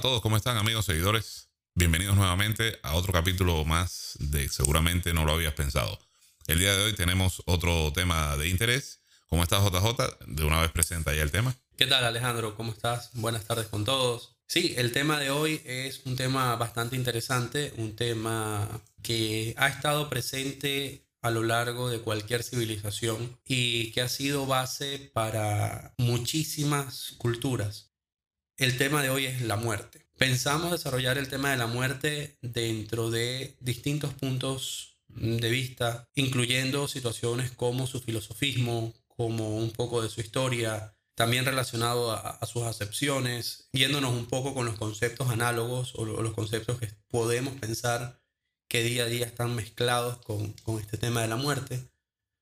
todos, ¿cómo están amigos, seguidores? Bienvenidos nuevamente a otro capítulo más de Seguramente no lo habías pensado. El día de hoy tenemos otro tema de interés. ¿Cómo estás JJ? De una vez presenta ya el tema. ¿Qué tal Alejandro? ¿Cómo estás? Buenas tardes con todos. Sí, el tema de hoy es un tema bastante interesante, un tema que ha estado presente a lo largo de cualquier civilización y que ha sido base para muchísimas culturas. El tema de hoy es la muerte. Pensamos desarrollar el tema de la muerte dentro de distintos puntos de vista, incluyendo situaciones como su filosofismo, como un poco de su historia, también relacionado a, sus acepciones, yéndonos un poco con los conceptos análogos o, los conceptos que podemos pensar que día a día están mezclados con, con este tema de la muerte,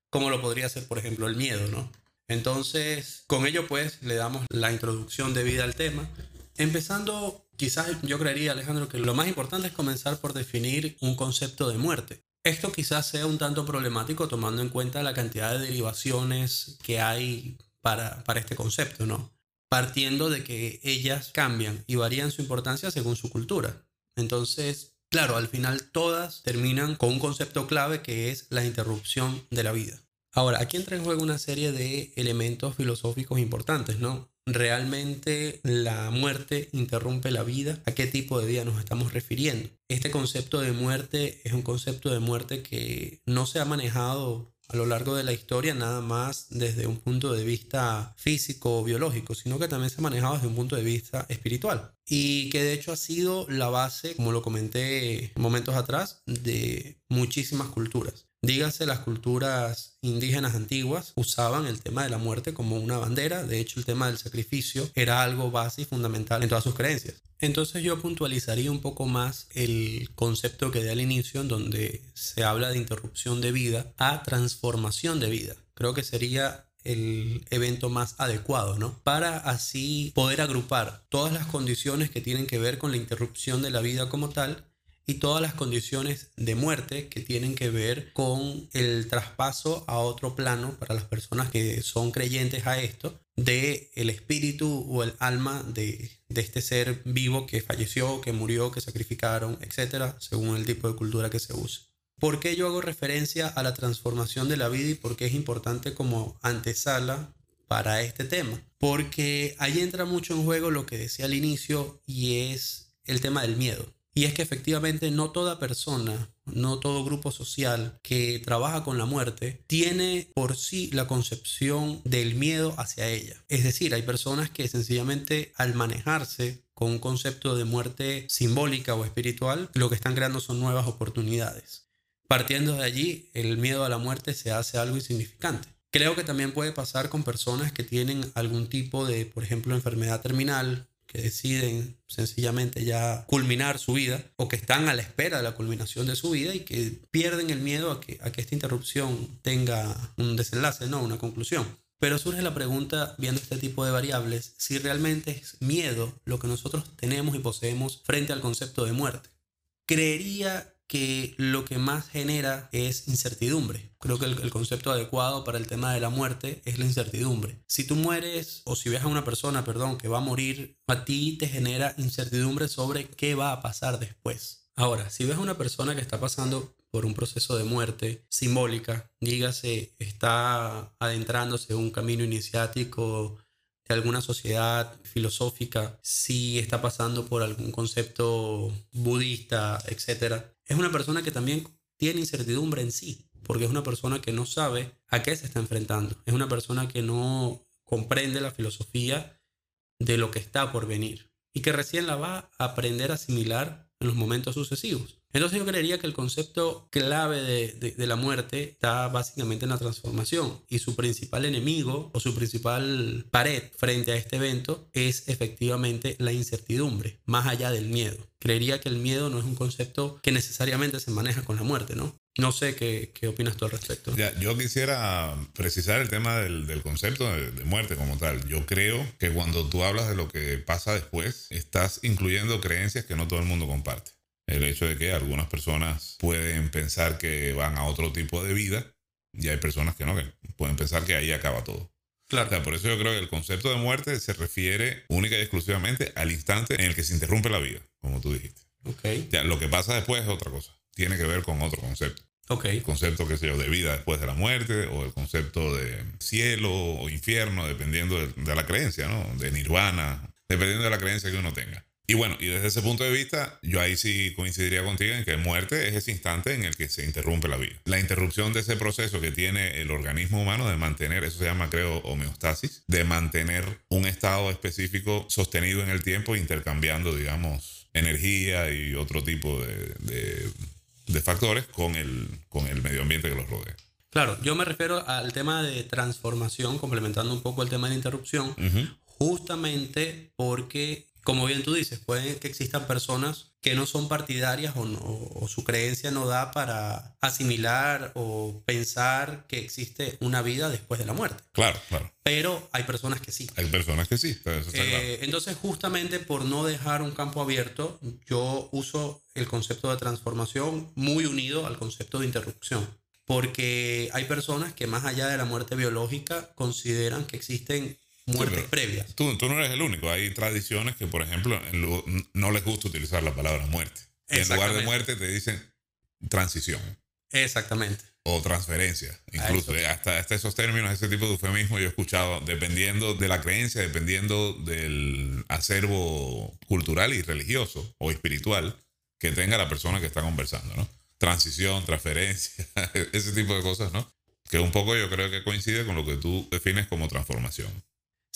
como lo podría ser, por ejemplo, el miedo, ¿no? Entonces, con ello pues le damos la introducción debida al tema. Empezando, quizás yo creería, Alejandro, que lo más importante es comenzar por definir un concepto de muerte. Esto quizás sea un tanto problemático tomando en cuenta la cantidad de derivaciones que hay para, para este concepto, ¿no? Partiendo de que ellas cambian y varían su importancia según su cultura. Entonces, claro, al final todas terminan con un concepto clave que es la interrupción de la vida. Ahora, aquí entra en juego una serie de elementos filosóficos importantes, ¿no? ¿Realmente la muerte interrumpe la vida? ¿A qué tipo de vida nos estamos refiriendo? Este concepto de muerte es un concepto de muerte que no se ha manejado a lo largo de la historia nada más desde un punto de vista físico o biológico, sino que también se ha manejado desde un punto de vista espiritual. Y que de hecho ha sido la base, como lo comenté momentos atrás, de muchísimas culturas. Dígase, las culturas indígenas antiguas usaban el tema de la muerte como una bandera, de hecho el tema del sacrificio era algo base y fundamental en todas sus creencias. Entonces yo puntualizaría un poco más el concepto que di al inicio en donde se habla de interrupción de vida a transformación de vida. Creo que sería el evento más adecuado, ¿no? Para así poder agrupar todas las condiciones que tienen que ver con la interrupción de la vida como tal y todas las condiciones de muerte que tienen que ver con el traspaso a otro plano para las personas que son creyentes a esto de el espíritu o el alma de, de este ser vivo que falleció, que murió, que sacrificaron, etcétera, según el tipo de cultura que se use. ¿Por qué yo hago referencia a la transformación de la vida y por qué es importante como antesala para este tema? Porque ahí entra mucho en juego lo que decía al inicio y es el tema del miedo. Y es que efectivamente no toda persona, no todo grupo social que trabaja con la muerte tiene por sí la concepción del miedo hacia ella. Es decir, hay personas que sencillamente al manejarse con un concepto de muerte simbólica o espiritual, lo que están creando son nuevas oportunidades. Partiendo de allí, el miedo a la muerte se hace algo insignificante. Creo que también puede pasar con personas que tienen algún tipo de, por ejemplo, enfermedad terminal que deciden sencillamente ya culminar su vida o que están a la espera de la culminación de su vida y que pierden el miedo a que, a que esta interrupción tenga un desenlace, no una conclusión. Pero surge la pregunta, viendo este tipo de variables, si realmente es miedo lo que nosotros tenemos y poseemos frente al concepto de muerte. Creería que lo que más genera es incertidumbre. Creo que el, concepto adecuado para el tema de la muerte es la incertidumbre. Si tú mueres o si ves a una persona, perdón, que va a morir, a ti te genera incertidumbre sobre qué va a pasar después. Ahora, si ves a una persona que está pasando por un proceso de muerte simbólica, dígase, está adentrándose en un camino iniciático de alguna sociedad filosófica, si está pasando por algún concepto budista, etc. Es una persona que también tiene incertidumbre en sí, porque es una persona que no sabe a qué se está enfrentando. Es una persona que no comprende la filosofía de lo que está por venir y que recién la va a aprender a asimilar en los momentos sucesivos. Entonces yo creería que el concepto clave de, la muerte está básicamente en la transformación y su principal enemigo o su principal pared frente a este evento es efectivamente la incertidumbre, más allá del miedo. Creería que el miedo no es un concepto que necesariamente se maneja con la muerte, ¿no? No sé qué, opinas tú al respecto. yo quisiera precisar el tema del, concepto de, de, muerte como tal. Yo creo que cuando tú hablas de lo que pasa después, estás incluyendo creencias que no todo el mundo comparte el hecho de que algunas personas pueden pensar que van a otro tipo de vida y hay personas que no, que pueden pensar que ahí acaba todo. Claro. O sea, por eso yo creo que el concepto de muerte se refiere única y exclusivamente al instante en el que se interrumpe la vida, como tú dijiste. Ok. Ya, lo que pasa después es otra cosa. Tiene que ver con otro concepto. Ok. El concepto, qué sé yo, de vida después de la muerte, o el concepto de cielo o infierno, dependiendo de, de la creencia, ¿no? De nirvana, dependiendo de la creencia que uno tenga. Y bueno, y desde ese punto de vista, yo ahí sí coincidiría contigo en que muerte es ese instante en el que se interrumpe la vida. La interrupción de ese proceso que tiene el organismo humano de mantener, eso se llama creo homeostasis, de mantener un estado específico sostenido en el tiempo, intercambiando, digamos, energía y otro tipo de, de, de factores con el, con el medio ambiente que los rodea. Claro, yo me refiero al tema de transformación, complementando un poco el tema de la interrupción, Ujú. justamente porque, como bien tú dices, puede que existan personas que no son partidarias o, no- o su creencia no da para asimilar o pensar que existe una vida después de la muerte. Claro, claro. Pero hay personas que sí. Hay personas que sí, eso está claro. Eh, entonces, justamente por no dejar un campo abierto, yo uso el concepto de transformación muy unido al concepto de interrupción. Porque hay personas que más allá de la muerte biológica consideran que existen muertes pero- previas. Tú, tú no eres el único. Hay tradiciones que, por ejemplo, no les gusta utilizar la palabra muerte. En lugar de muerte te dicen transición Exactamente. o transferencia. Incluso hasta, hasta esos términos, ese tipo de eufemismo yo he escuchado dependiendo de la creencia, dependiendo del acervo cultural y religioso o espiritual que tenga la persona que está conversando, ¿no? Transición, transferencia, ese tipo de cosas, ¿no? Que un poco yo creo que coincide con lo que tú defines como transformación.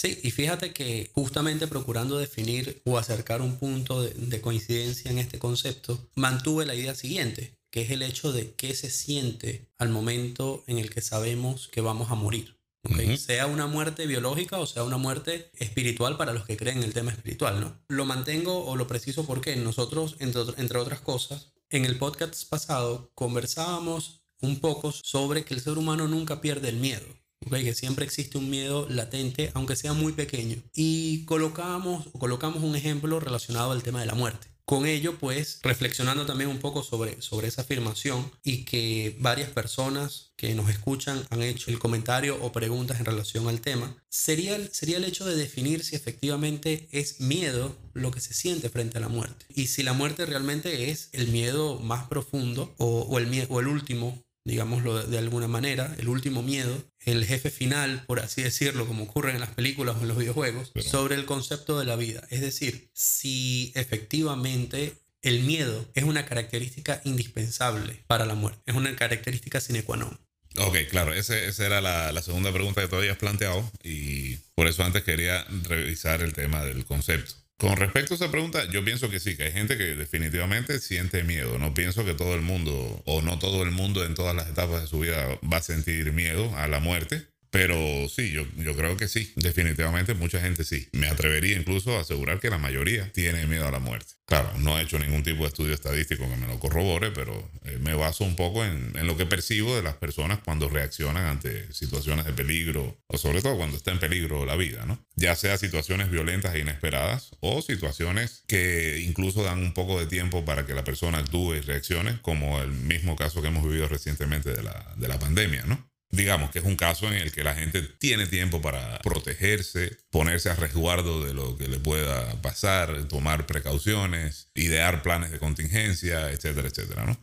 Sí, y fíjate que justamente procurando definir o acercar un punto de, de coincidencia en este concepto, mantuve la idea siguiente, que es el hecho de qué se siente al momento en el que sabemos que vamos a morir. ¿ok? Ujú. Sea una muerte biológica o sea una muerte espiritual para los que creen en el tema espiritual, ¿no? Lo mantengo o lo preciso porque nosotros, entre, otr- entre otras cosas, en el podcast pasado conversábamos un poco sobre que el ser humano nunca pierde el miedo. Que siempre existe un miedo latente, aunque sea muy pequeño. Y colocamos, colocamos un ejemplo relacionado al tema de la muerte. Con ello, pues, reflexionando también un poco sobre, sobre esa afirmación y que varias personas que nos escuchan han hecho el comentario o preguntas en relación al tema, sería sería el hecho de definir si efectivamente es miedo lo que se siente frente a la muerte. Y si la muerte realmente es el miedo más profundo o, o el, o el último digámoslo de, alguna manera, el último miedo, el jefe final, por así decirlo, como ocurre en las películas o en los videojuegos, Pero- sobre el concepto de la vida. Es decir, si efectivamente el miedo es una característica indispensable para la muerte, es una característica sine qua non. Ok, claro, ese- esa era la, la segunda pregunta que tú habías planteado y por eso antes quería revisar el tema del concepto. Con respecto a esa pregunta, yo pienso que sí, que hay gente que definitivamente siente miedo. No pienso que todo el mundo, o no todo el mundo en todas las etapas de su vida va a sentir miedo a la muerte. Pero sí, yo, yo creo que sí, definitivamente mucha gente sí. Me atrevería incluso a asegurar que la mayoría tiene miedo a la muerte. Claro, no he hecho ningún tipo de estudio estadístico que me lo corrobore, pero eh, me baso un poco en, en lo que percibo de las personas cuando reaccionan ante situaciones de peligro, o sobre todo cuando está en peligro la vida, ¿no? Ya sea situaciones violentas e inesperadas o situaciones que incluso dan un poco de tiempo para que la persona actúe y reaccione, como el mismo caso que hemos vivido recientemente de la, de la pandemia, ¿no? Digamos que es un caso en el que la gente tiene tiempo para protegerse, ponerse a resguardo de lo que le pueda pasar, tomar precauciones, idear planes de contingencia, etcétera, etcétera, ¿no?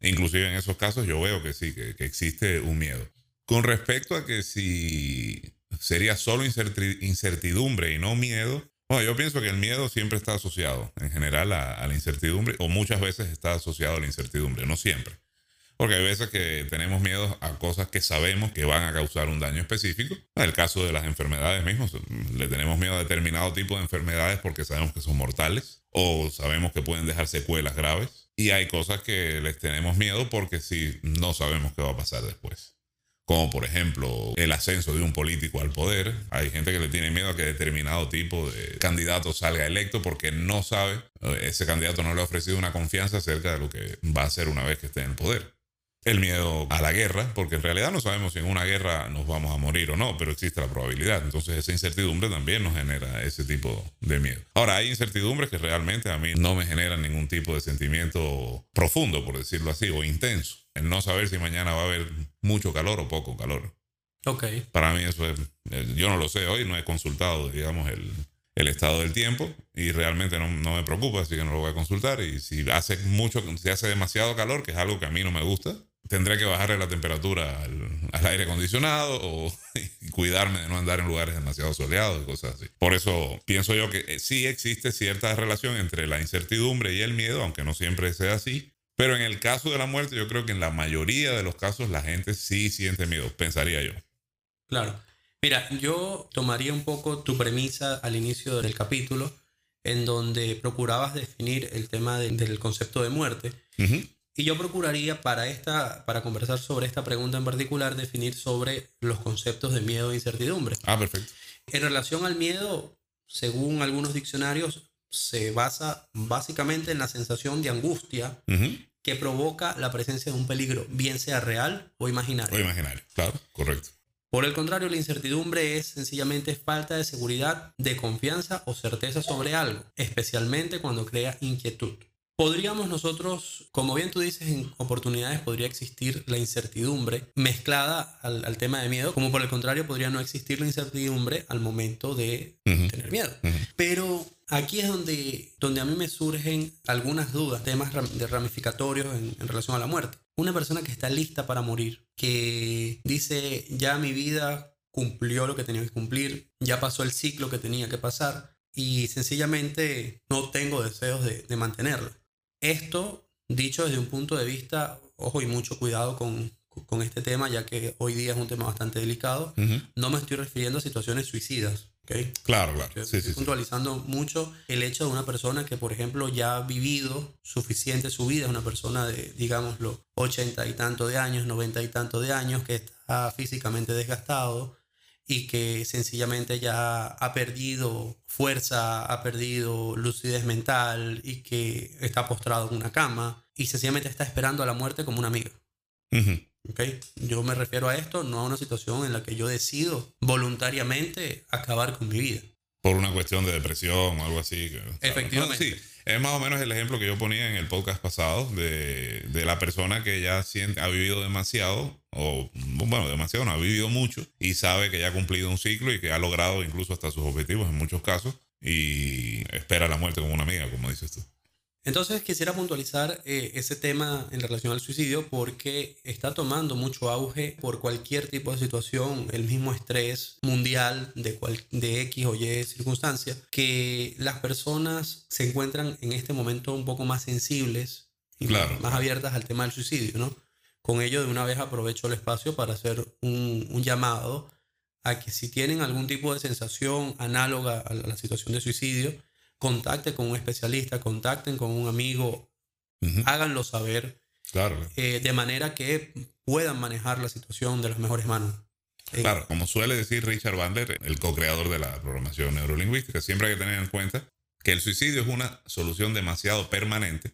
Inclusive en esos casos yo veo que sí, que, existe un miedo. Con respecto a que si sería solo incerti- incertidumbre y no miedo, bueno, yo pienso que el miedo siempre está asociado en general a la incertidumbre o muchas veces está asociado a la incertidumbre, no siempre. Porque hay veces que tenemos miedo a cosas que sabemos que van a causar un daño específico. En el caso de las enfermedades mismas, le tenemos miedo a determinado tipo de enfermedades porque sabemos que son mortales o sabemos que pueden dejar secuelas graves. Y hay cosas que les tenemos miedo porque sí no sabemos qué va a pasar después. Como por ejemplo el ascenso de un político al poder. Hay gente que le tiene miedo a que determinado tipo de candidato salga electo porque no sabe, eh, ese candidato no le ha ofrecido una confianza acerca de lo que va a hacer una vez que esté en el poder el miedo a la guerra, porque en realidad no sabemos si en una guerra nos vamos a morir o no, pero existe la probabilidad. Entonces esa incertidumbre también nos genera ese tipo de miedo. Ahora, hay incertidumbres que realmente a mí no me generan ningún tipo de sentimiento profundo, por decirlo así, o intenso. El no saber si mañana va a haber mucho calor o poco calor. Ok. Para mí eso es, eh, yo no lo sé hoy, no he consultado, digamos, el, el estado del tiempo y realmente no, no, me preocupa, así que no lo voy a consultar. Y si hace mucho, si hace demasiado calor, que es algo que a mí no me gusta, tendré que bajarle la temperatura al, al aire acondicionado o cuidarme de no andar en lugares demasiado soleados y cosas así. Por eso pienso yo que eh, sí existe cierta relación entre la incertidumbre y el miedo, aunque no siempre sea así. Pero en el caso de la muerte, yo creo que en la mayoría de los casos la gente sí siente miedo, pensaría yo. Claro. Mira, yo tomaría un poco tu premisa al inicio del capítulo, en donde procurabas definir el tema de, del concepto de muerte. Uh -huh. Y yo procuraría para, esta, para conversar sobre esta pregunta en particular, definir sobre los conceptos de miedo e incertidumbre. Ah, perfecto. En relación al miedo, según algunos diccionarios, se basa básicamente en la sensación de angustia uh -huh. que provoca la presencia de un peligro, bien sea real o imaginario. O imaginario, claro, correcto. Por el contrario, la incertidumbre es sencillamente falta de seguridad, de confianza o certeza sobre algo, especialmente cuando crea inquietud. Podríamos nosotros, como bien tú dices, en oportunidades podría existir la incertidumbre mezclada al, al, tema de miedo, como por el contrario podría no existir la incertidumbre al momento de uh -huh. tener miedo. Uh -huh. Pero aquí es donde, donde a mí me surgen algunas dudas, temas de ramificatorios en, en relación a la muerte. Una persona que está lista para morir, que dice, ya mi vida cumplió lo que tenía que cumplir, ya pasó el ciclo que tenía que pasar y sencillamente no tengo deseos de, de mantenerla. Esto, dicho desde un punto de vista, ojo y mucho cuidado con, con este tema, ya que hoy día es un tema bastante delicado, uh -huh. no me estoy refiriendo a situaciones suicidas. ¿okay? Claro, claro. Sí, estoy sí, puntualizando sí. mucho el hecho de una persona que, por ejemplo, ya ha vivido suficiente su vida, es una persona de, digámoslo, 80 y tanto de años, 90 y tanto de años, que está físicamente desgastado y que sencillamente ya ha perdido fuerza, ha perdido lucidez mental y que está postrado en una cama y sencillamente está esperando a la muerte como una amiga. Uh -huh. ¿Okay? Yo me refiero a esto, no a una situación en la que yo decido voluntariamente acabar con mi vida. Por una cuestión de depresión o algo así. Efectivamente. No, sí, es más o menos el ejemplo que yo ponía en el podcast pasado de, de la persona que ya siente, ha vivido demasiado, o bueno, demasiado, no ha vivido mucho, y sabe que ya ha cumplido un ciclo y que ha logrado incluso hasta sus objetivos en muchos casos, y espera la muerte como una amiga, como dices tú. Entonces quisiera puntualizar eh, ese tema en relación al suicidio porque está tomando mucho auge por cualquier tipo de situación, el mismo estrés mundial de, cual, de X o Y circunstancia, que las personas se encuentran en este momento un poco más sensibles y claro, más, abiertas al tema del suicidio, ¿no? Con ello de una vez aprovecho el espacio para hacer un, un llamado a que si tienen algún tipo de sensación análoga a la situación de suicidio, contacten con un especialista, contacten con un amigo, uh -huh. háganlo saber. Claro. Eh, de manera que puedan manejar la situación de las mejores manos. Eh, claro, como suele decir Richard Bandler, el co-creador de la programación neurolingüística, siempre hay que tener en cuenta que el suicidio es una solución demasiado permanente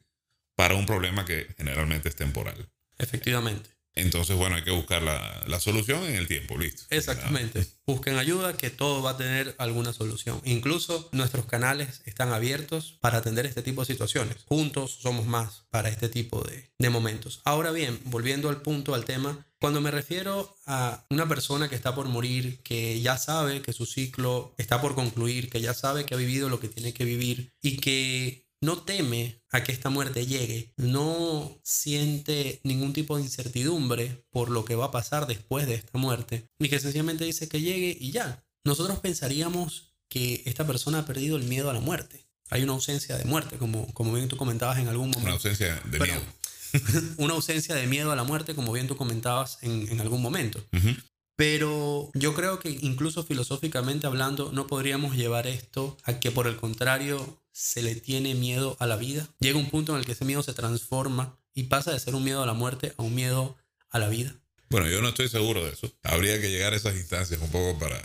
para un problema que generalmente es temporal. Efectivamente. Entonces, bueno, hay que buscar la, la, solución en el tiempo, listo. Exactamente. Busquen ayuda, que todo va a tener alguna solución. Incluso nuestros canales están abiertos para atender este tipo de situaciones. Juntos somos más para este tipo de, de momentos. Ahora bien, volviendo al punto, al tema, cuando me refiero a una persona que está por morir, que ya sabe que su ciclo está por concluir, que ya sabe que ha vivido lo que tiene que vivir y que no teme a que esta muerte llegue, no siente ningún tipo de incertidumbre por lo que va a pasar después de esta muerte, ni que sencillamente dice que llegue y ya. Nosotros pensaríamos que esta persona ha perdido el miedo a la muerte. Hay una ausencia de muerte, como, como bien tú comentabas en algún momento. Una ausencia de Pero, miedo. una ausencia de miedo a la muerte, como bien tú comentabas en, en algún momento. Uh -huh. Pero yo creo que incluso filosóficamente hablando, no podríamos llevar esto a que por el contrario se le tiene miedo a la vida. Llega un punto en el que ese miedo se transforma y pasa de ser un miedo a la muerte a un miedo a la vida. Bueno, yo no estoy seguro de eso. Habría que llegar a esas instancias un poco para,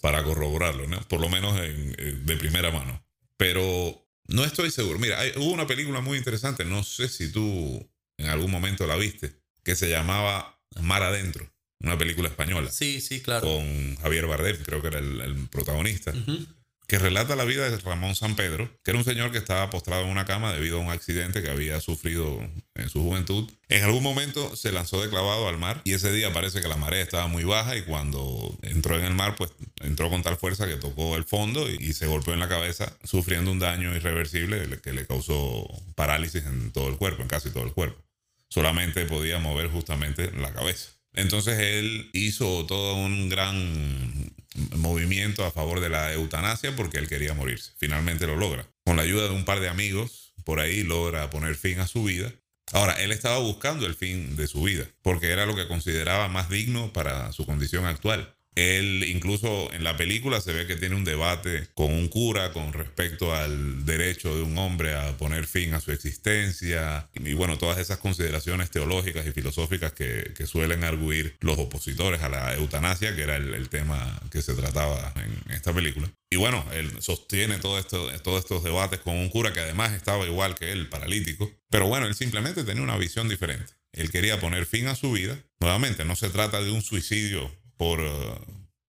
para corroborarlo, ¿no? Por lo menos en, en, de primera mano. Pero no estoy seguro. Mira, hay, hubo una película muy interesante, no sé si tú en algún momento la viste, que se llamaba Mar Adentro una película española. Sí, sí, claro. Con Javier Bardem, creo que era el, el protagonista. Uh -huh. que relata la vida de Ramón San Pedro, que era un señor que estaba postrado en una cama debido a un accidente que había sufrido en su juventud. En algún momento se lanzó de clavado al mar y ese día parece que la marea estaba muy baja y cuando entró en el mar, pues entró con tal fuerza que tocó el fondo y, se golpeó en la cabeza, sufriendo un daño irreversible que le causó parálisis en todo el cuerpo, en casi todo el cuerpo. Solamente podía mover justamente la cabeza. Entonces él hizo todo un gran movimiento a favor de la eutanasia porque él quería morirse. Finalmente lo logra. Con la ayuda de un par de amigos, por ahí logra poner fin a su vida. Ahora, él estaba buscando el fin de su vida porque era lo que consideraba más digno para su condición actual. Él incluso en la película se ve que tiene un debate con un cura con respecto al derecho de un hombre a poner fin a su existencia y bueno, todas esas consideraciones teológicas y filosóficas que, suelen arguir los opositores a la eutanasia, que era el, tema que se trataba en esta película. Y bueno, él sostiene todo esto, todos estos debates con un cura que además estaba igual que él, paralítico. Pero bueno, él simplemente tenía una visión diferente. Él quería poner fin a su vida. Nuevamente, no se trata de un suicidio por, eh,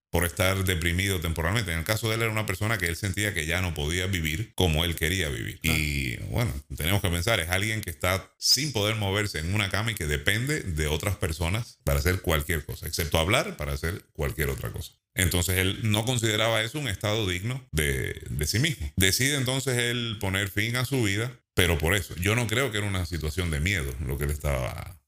por estar deprimido temporalmente. En el caso de él era una persona que él sentía que ya no podía vivir como él quería vivir. Y bueno, tenemos que pensar, es alguien que está sin poder moverse en una cama y que depende de otras personas para hacer cualquier cosa, excepto hablar para hacer cualquier otra cosa. Entonces él no consideraba eso un estado digno de, de sí mismo. Decide entonces él poner fin a su vida, pero por eso, yo no creo que era una situación de miedo lo que él estaba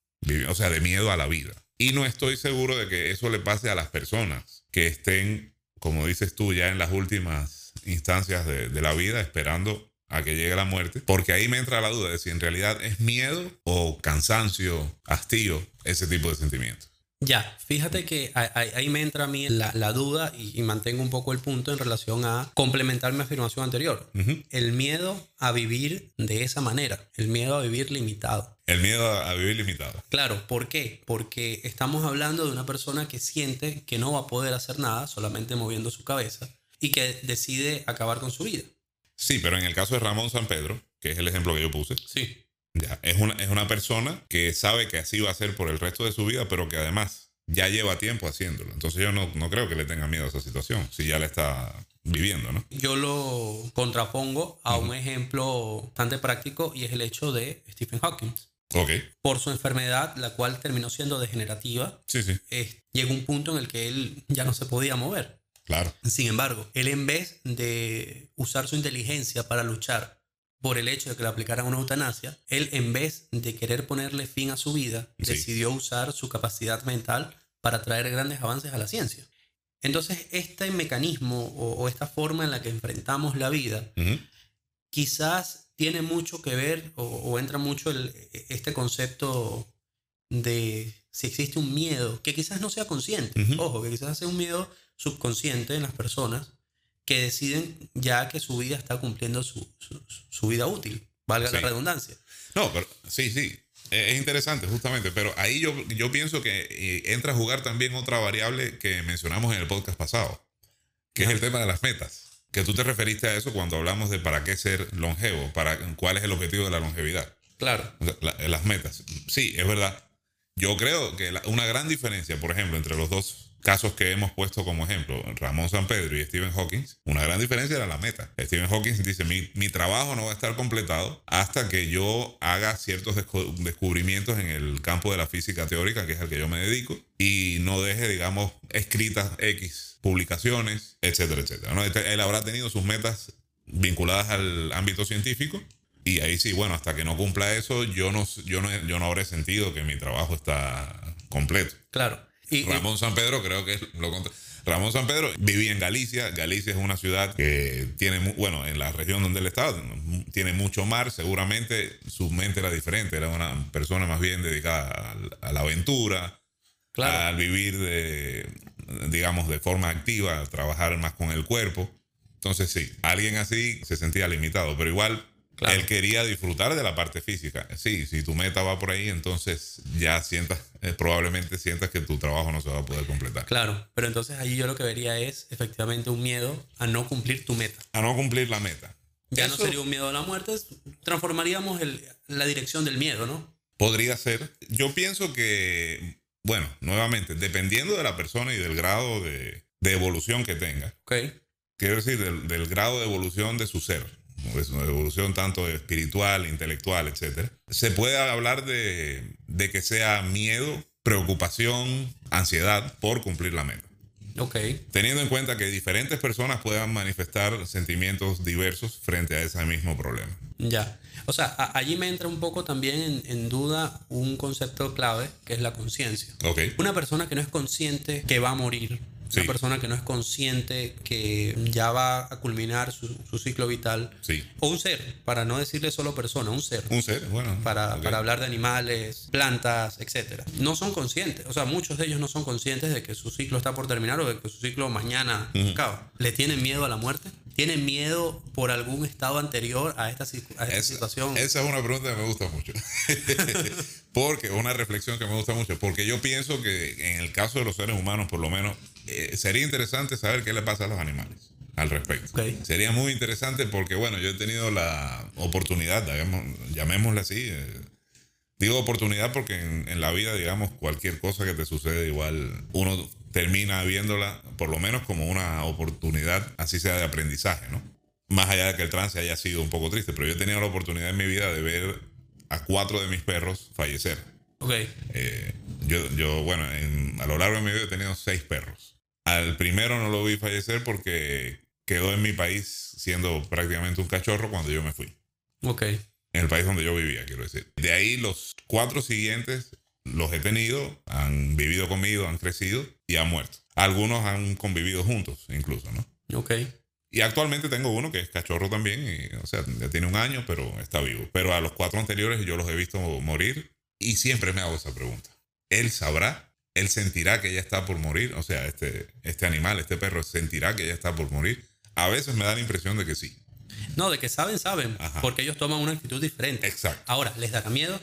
o sea, de miedo a la vida. Y no estoy seguro de que eso le pase a las personas que estén, como dices tú, ya en las últimas instancias de, la vida, esperando a que llegue la muerte, porque ahí me entra la duda de si en realidad es miedo o cansancio, hastío, ese tipo de sentimientos. Ya, fíjate que ahí, me entra a mí la, duda y, mantengo un poco el punto en relación a complementar mi afirmación anterior. El miedo a vivir de esa manera, el miedo a vivir limitado. El miedo a, vivir limitado. Claro, ¿por qué? Porque estamos hablando de una persona que siente que no va a poder hacer nada solamente moviendo su cabeza y que decide acabar con su vida. Sí, pero en el caso de Ramón San Pedro, que es el ejemplo que yo puse, sí es una, es una persona que sabe que así va a ser por el resto de su vida, pero que además ya lleva tiempo haciéndolo. Entonces yo no, no creo que le tenga miedo a esa situación, si ya la está viviendo, ¿no? Yo lo contrapongo a un ejemplo bastante práctico y es el hecho de Stephen Hawking. Por su enfermedad, la cual terminó siendo degenerativa, sí, sí. llegó un punto en el que él ya no se podía mover. Claro. Sin embargo, él en vez de usar su inteligencia para luchar por el hecho de que le aplicaran una eutanasia, él en vez de querer ponerle fin a su vida, decidió usar su capacidad mental para traer grandes avances a la ciencia. Entonces, este mecanismo o, esta forma en la que enfrentamos la vida, quizás tiene mucho que ver o, entra mucho el, este concepto de si existe un miedo, que quizás no sea consciente, ojo, que quizás sea un miedo subconsciente en las personas, que deciden ya que su vida está cumpliendo su, su, vida útil, valga la redundancia. No, pero sí, sí, e, es interesante justamente, pero ahí yo, yo pienso que eh, entra a jugar también otra variable que mencionamos en el podcast pasado, que es el tema de las metas. Que tú te referiste a eso cuando hablamos de para qué ser longevo, para cuál es el objetivo de la longevidad. Claro. las metas. Sí, es verdad. Yo creo que una gran diferencia, por ejemplo, entre los dos casos que hemos puesto como ejemplo, Ramón San Pedro y Stephen Hawking, una gran diferencia era la meta. Stephen Hawking dice, mi, mi trabajo no va a estar completado hasta que yo haga ciertos descubrimientos en el campo de la física teórica, que es al que yo me dedico, y no deje, digamos, escritas X publicaciones, etcétera, etcétera. ¿no? Este, él habrá tenido sus metas vinculadas al ámbito científico, y ahí sí, bueno, hasta que no cumpla eso, yo no, yo no, yo no habré sentido que mi trabajo está completo. Claro. Ramón San Pedro creo que es lo contrario. Ramón San Pedro vivía en Galicia. Galicia es una ciudad que tiene, bueno, en la región donde él estaba, tiene mucho mar. Seguramente su mente era diferente. Era una persona más bien dedicada a, la aventura, al vivir de, digamos, de forma activa, trabajar más con el cuerpo. Entonces, sí, alguien así se sentía limitado, pero igual él quería disfrutar de la parte física. Sí, si tu meta va por ahí, entonces ya sientas, eh, probablemente sientas que tu trabajo no se va a poder completar. Claro, pero entonces allí yo lo que vería es efectivamente un miedo a no cumplir tu meta. A no cumplir la meta. Ya no sería un miedo a la muerte, transformaríamos la dirección del miedo, ¿no? Podría ser. Yo pienso que, bueno, nuevamente, dependiendo de la persona y del grado de, de evolución que tenga. Okay quiero decir, del, del grado de evolución de su ser, es una evolución tanto espiritual, intelectual, etc. Se puede hablar de, de que sea miedo, preocupación, ansiedad por cumplir la meta. Ok. Teniendo en cuenta que diferentes personas puedan manifestar sentimientos diversos frente a ese mismo problema. Ya. O sea, a- allí me entra un poco también en, en duda un concepto clave que es la conciencia. Ok. Una persona que no es consciente que va a morir, Sí. una persona que no es consciente que ya va a culminar su, su ciclo vital, Sí. o un ser, para no decirle solo persona, un ser. Un ser, bueno. para, para hablar de animales, plantas, etc. No son conscientes, o sea, muchos de ellos no son conscientes de que su ciclo está por terminar o de que su ciclo mañana acaba. ¿Le tienen miedo a la muerte? ¿Tienen miedo por algún estado anterior a esta, a situación? Esa es una pregunta que me gusta mucho. porque una reflexión que me gusta mucho. Porque yo pienso que en el caso de los seres humanos, por lo menos, eh, sería interesante saber qué le pasa a los animales al respecto. Sería muy interesante porque, bueno, yo he tenido la oportunidad, digamos, llamémosla así. eh, digo oportunidad porque en, en la vida, digamos, cualquier cosa que te sucede, igual uno termina viéndola, por lo menos como una oportunidad, así sea de aprendizaje, ¿no? Más allá de que el trance haya sido un poco triste, pero yo he tenido la oportunidad en mi vida de ver a cuatro de mis perros fallecer. Ok, Eh, yo, yo, bueno, en- a lo largo de mi vida he tenido seis perros. Al primero no lo vi fallecer porque quedó en mi país siendo prácticamente un cachorro cuando yo me fui. ok, En el país donde yo vivía, quiero decir. De ahí los cuatro siguientes los he tenido, han vivido conmigo, han crecido y han muerto. Algunos han convivido juntos incluso, ¿no? ok. Y actualmente tengo uno que es cachorro también, y, o sea, ya tiene un año, pero está vivo. Pero a los cuatro anteriores yo los he visto morir y siempre me hago esa pregunta. ¿Él sabrá? ¿Él sentirá que ya está por morir? O sea, este, este animal, este perro, ¿sentirá que ya está por morir? A veces me da la impresión de que sí. No, de que saben, saben, Ajá. porque ellos toman una actitud diferente. Exacto. Ahora, ¿les dará miedo?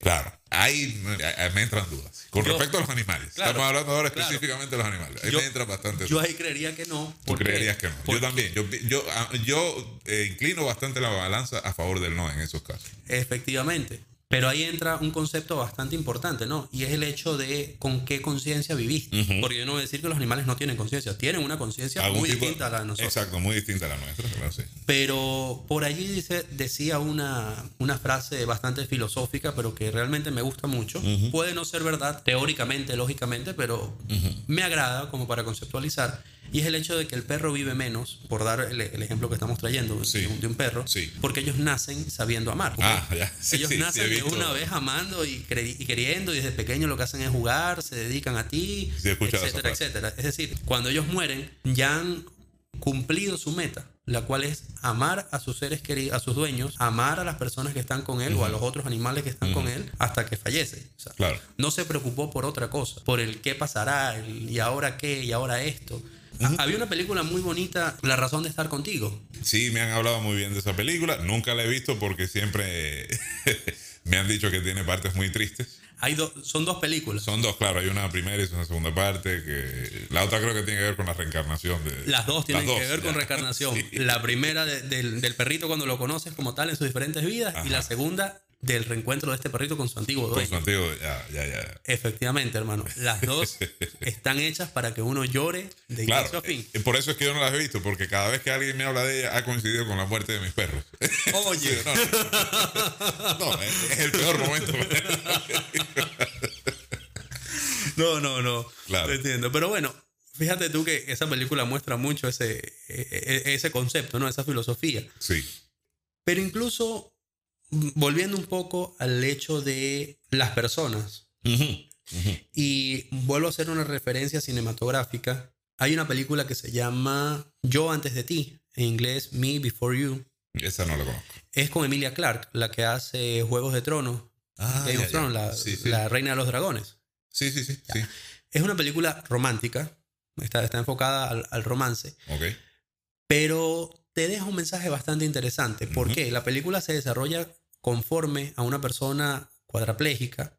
Claro. Ahí me, me entran dudas. Con Yo- respecto a los animales. Claro, Estamos hablando ahora claro. específicamente de los animales. Ahí Yo- me entran bastante Yo ahí creería que no. Tú creerías que no. Yo también. Yo, yo, ah, yo eh, inclino bastante la balanza a favor del no en esos casos. Efectivamente. Pero ahí entra un concepto bastante importante, ¿no? Y es el hecho de con qué conciencia viviste. Ujú. Porque yo no voy a decir que los animales no tienen conciencia. Tienen una conciencia muy tipo- distinta a la de nosotros. Exacto, muy distinta a la nuestra, claro, sí. Pero por allí dice, decía una, una frase bastante filosófica, pero que realmente me gusta mucho. Puede no ser verdad teóricamente, lógicamente, pero me agrada como para conceptualizar. Y es el hecho de que el perro vive menos, por dar el, el ejemplo que estamos trayendo Sí. de, un, de un perro, Sí. porque ellos nacen sabiendo amar. Ah, ya. Sí, ellos sí, nacen de una vez amando y, queriendo, y desde pequeño lo que hacen es jugar, se dedican a ti, Sí, etcétera, etcétera. Es decir, cuando ellos mueren, ya han cumplido su meta, la cual es amar a sus seres queridos, a sus dueños, amar a las personas que están con él o a los otros animales que están con él hasta que fallece. O sea, Claro. No se preocupó por otra cosa, por el qué pasará, el y ahora qué, y ahora esto. Ha- Había una película muy bonita, La razón de estar contigo. Sí, me han hablado muy bien de esa película. Nunca la he visto porque siempre me han dicho que tiene partes muy tristes. Hay do- son dos películas. Son dos, claro. Hay una primera y una segunda parte. que La otra creo que tiene que ver con la reencarnación. De, Las dos tienen Las que ver con ya. reencarnación. Sí. La primera de- del, del perrito cuando lo conoces como tal en sus diferentes vidas y la segunda del reencuentro de este perrito con su antiguo Con dueño. su antiguo, ya, ya, ya. Efectivamente, hermano. Las dos están hechas para que uno llore de Claro, inicio a fin. eh, por eso es que yo no las he visto, porque cada vez que alguien me habla de ella ha coincidido con la muerte de mis perros. Oye, no, no, no, es, es el peor momento. no, no, no. Claro. Te entiendo. Pero bueno, fíjate tú que esa película muestra mucho ese, e- e- ese concepto, ¿no? Esa filosofía. Sí, Pero incluso volviendo un poco al hecho de las personas. Y vuelvo a hacer una referencia cinematográfica. Hay una película que se llama Yo antes de ti, en inglés Me Before You. esa no la conozco. Es con Emilia Clarke, la que hace Juegos de Tronos, Ah, Game ya, of. Thrones, la, Sí, sí. la reina de los dragones. Sí, sí, sí, sí. Es una película romántica, está, está enfocada al, al romance, Ok. pero te deja un mensaje bastante interesante. ¿Por Ujú. qué? La película se desarrolla conforme a una persona cuadraplégica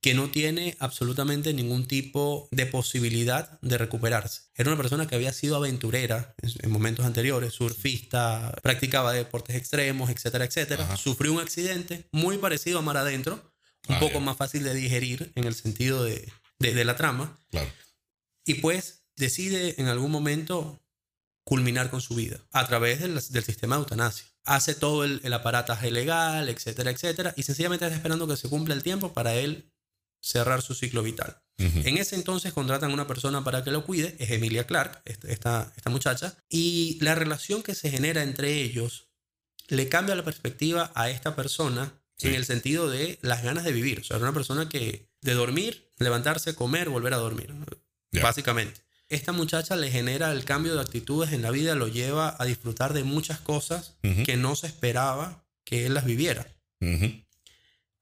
que no tiene absolutamente ningún tipo de posibilidad de recuperarse. Era una persona que había sido aventurera en, en momentos anteriores, surfista, practicaba deportes extremos, etcétera, etcétera. Sufrió un accidente muy parecido a Mar Adentro, un Ah, poco más fácil de digerir en el sentido de, de- de la trama. Claro. Y pues decide en algún momento culminar con su vida a través del, del sistema de eutanasia. Hace todo el, el, aparataje legal, etcétera, etcétera, y sencillamente está esperando que se cumpla el tiempo para él cerrar su ciclo vital. Uh -huh. En ese entonces contratan a una persona para que lo cuide, es Emilia Clark, esta, esta muchacha, y la relación que se genera entre ellos le cambia la perspectiva a esta persona sí. en el sentido de las ganas de vivir. O sea, era una persona que de dormir, levantarse, comer, volver a dormir, yeah. básicamente. Esta muchacha le genera el cambio de actitudes en la vida, lo lleva a disfrutar de muchas cosas uh -huh. que no se esperaba que él las viviera. Uh -huh.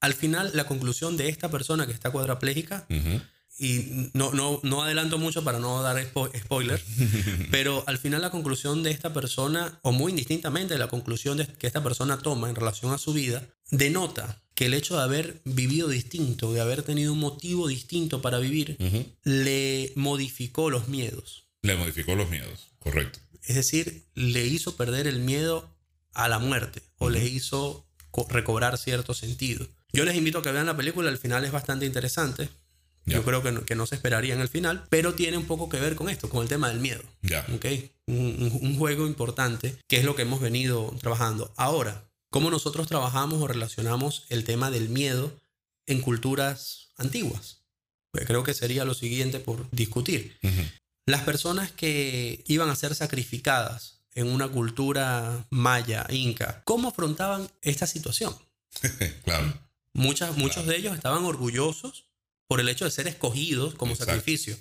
Al final, la conclusión de esta persona que está cuadraplégica, uh -huh. Y no, no, no adelanto mucho para no dar spo spoilers, pero al final la conclusión de esta persona, o muy indistintamente la conclusión de que esta persona toma en relación a su vida, denota que el hecho de haber vivido distinto, de haber tenido un motivo distinto para vivir, uh -huh. le modificó los miedos. Le modificó los miedos, correcto. Es decir, le hizo perder el miedo a la muerte, o uh -huh. le hizo recobrar cierto sentido. Yo les invito a que vean la película, el final es bastante interesante. Yeah. Yo creo que no, que no, se esperaría en el final, pero tiene un poco que ver con esto, con el tema del miedo. Yeah. ¿okay? Un, un, juego importante que es lo que hemos venido trabajando. Ahora, ¿cómo nosotros trabajamos o relacionamos el tema del miedo en culturas antiguas? Pues creo que sería lo siguiente por discutir. Uh -huh. Las personas que iban a ser sacrificadas en una cultura maya, inca, ¿cómo afrontaban esta situación? claro. Muchas, claro. Muchos de ellos estaban orgullosos por el hecho de ser escogidos como Exacto. sacrificio.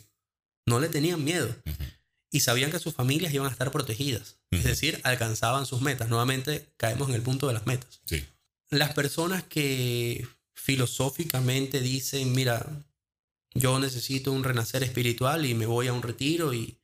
No le tenían miedo. Uh -huh. Y sabían que sus familias iban a estar protegidas. Uh -huh. Es decir, alcanzaban sus metas. Nuevamente caemos en el punto de las metas. Sí. Las personas que filosóficamente dicen, mira, yo necesito un renacer espiritual y me voy a un retiro y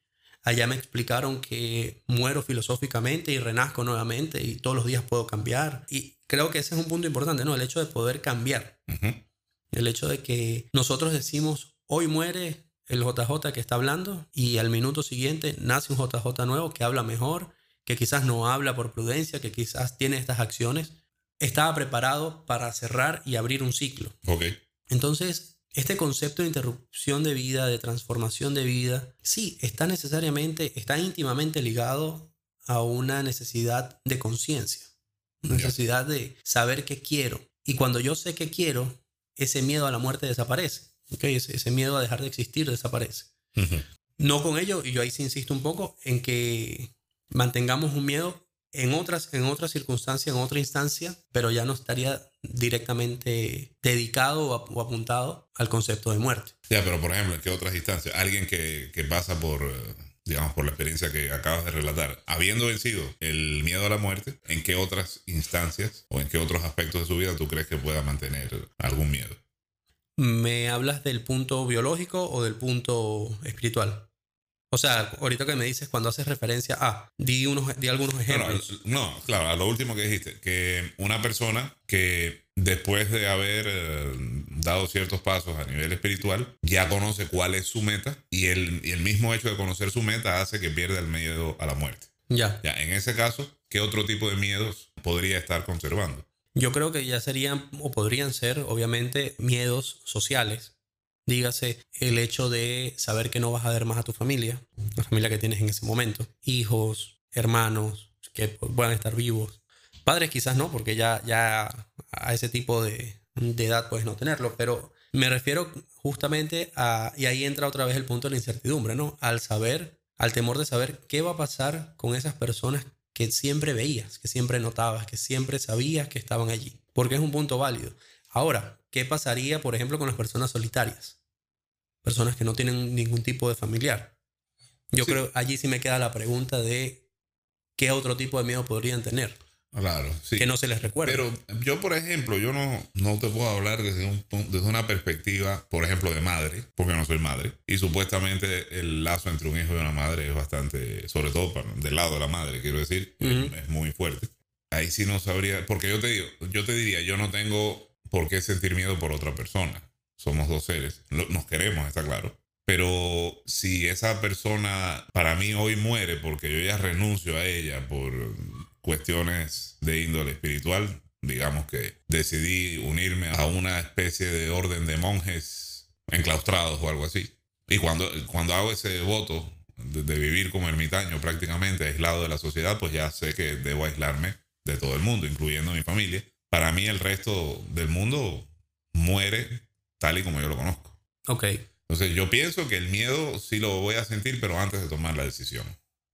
allá me explicaron que muero filosóficamente y renazco nuevamente y todos los días puedo cambiar. Y creo que ese es un punto importante, ¿no? El hecho de poder cambiar. Uh -huh. El hecho de que nosotros decimos, hoy muere el JJ que está hablando y al minuto siguiente nace un JJ nuevo que habla mejor, que quizás no habla por prudencia, que quizás tiene estas acciones. Estaba preparado para cerrar y abrir un ciclo. Okay. Entonces, este concepto de interrupción de vida, de transformación de vida, sí, está necesariamente, está íntimamente ligado a una necesidad de conciencia, necesidad de saber qué quiero. Y cuando yo sé qué quiero, ese miedo a la muerte desaparece. ¿okay? Ese, ese miedo a dejar de existir desaparece. Uh -huh. No con ello, y yo ahí sí insisto un poco, en que mantengamos un miedo en otras, en otras circunstancias, en otra instancia, pero ya no estaría directamente dedicado o apuntado al concepto de muerte. Ya, pero por ejemplo, ¿en qué otras instancias? Alguien que, que pasa por, eh, digamos, por la experiencia que acabas de relatar, habiendo vencido el miedo a la muerte, ¿en qué otras instancias o en qué otros aspectos de su vida tú crees que pueda mantener algún miedo? ¿Me hablas del punto biológico o del punto espiritual? O sea, ahorita que me dices cuando haces referencia a, di, unos, di algunos ejemplos. No, no, claro, a lo último que dijiste, que una persona que después de haber eh, dado ciertos pasos a nivel espiritual, ya conoce cuál es su meta y el, y el mismo hecho de conocer su meta hace que pierda el miedo a la muerte. Ya. Ya, en ese caso, ¿qué otro tipo de miedos podría estar conservando? Yo creo que ya serían o podrían ser, obviamente, miedos sociales Dígase el hecho de saber que no vas a ver más a tu familia, la familia que tienes en ese momento, hijos, hermanos que puedan estar vivos, padres quizás no, porque ya, ya a ese tipo de, de edad puedes no tenerlo, pero me refiero justamente a, y ahí entra otra vez el punto de la incertidumbre, ¿no? Al saber, al temor de saber qué va a pasar con esas personas que siempre veías, que siempre notabas, que siempre sabías que estaban allí, porque es un punto válido. Ahora, ¿qué pasaría, por ejemplo, con las personas solitarias? Personas que no tienen ningún tipo de familiar. Yo sí. creo, allí sí me queda la pregunta de qué otro tipo de miedo podrían tener. Claro, sí. Que no se les recuerda. Pero yo, por ejemplo, yo no, no te puedo hablar desde, un, desde una perspectiva, por ejemplo, de madre, porque no soy madre. Y supuestamente el lazo entre un hijo y una madre es bastante, sobre todo del lado de la madre, quiero decir, uh -huh. es, es muy fuerte. Ahí sí no sabría, porque yo te digo, yo te diría, yo no tengo por qué sentir miedo por otra persona somos dos seres, nos queremos, está claro. Pero si esa persona para mí hoy muere porque yo ya renuncio a ella por cuestiones de índole espiritual, digamos que decidí unirme a una especie de orden de monjes enclaustrados o algo así. Y cuando, cuando hago ese voto de, de vivir como ermitaño prácticamente, aislado de la sociedad, pues ya sé que debo aislarme de todo el mundo, incluyendo mi familia. Para mí el resto del mundo muere tal y como yo lo conozco. Ok. Entonces yo pienso que el miedo sí lo voy a sentir, pero antes de tomar la decisión.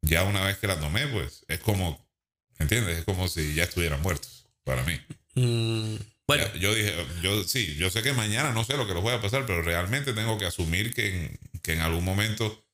Ya una vez que la tomé, pues es como, ¿entiendes? Es como si ya estuvieran muertos para mí. Mm, bueno, Ya, yo dije, yo sí, yo sé que mañana no sé lo que les voy a pasar, pero realmente tengo que asumir que en, que en algún momento,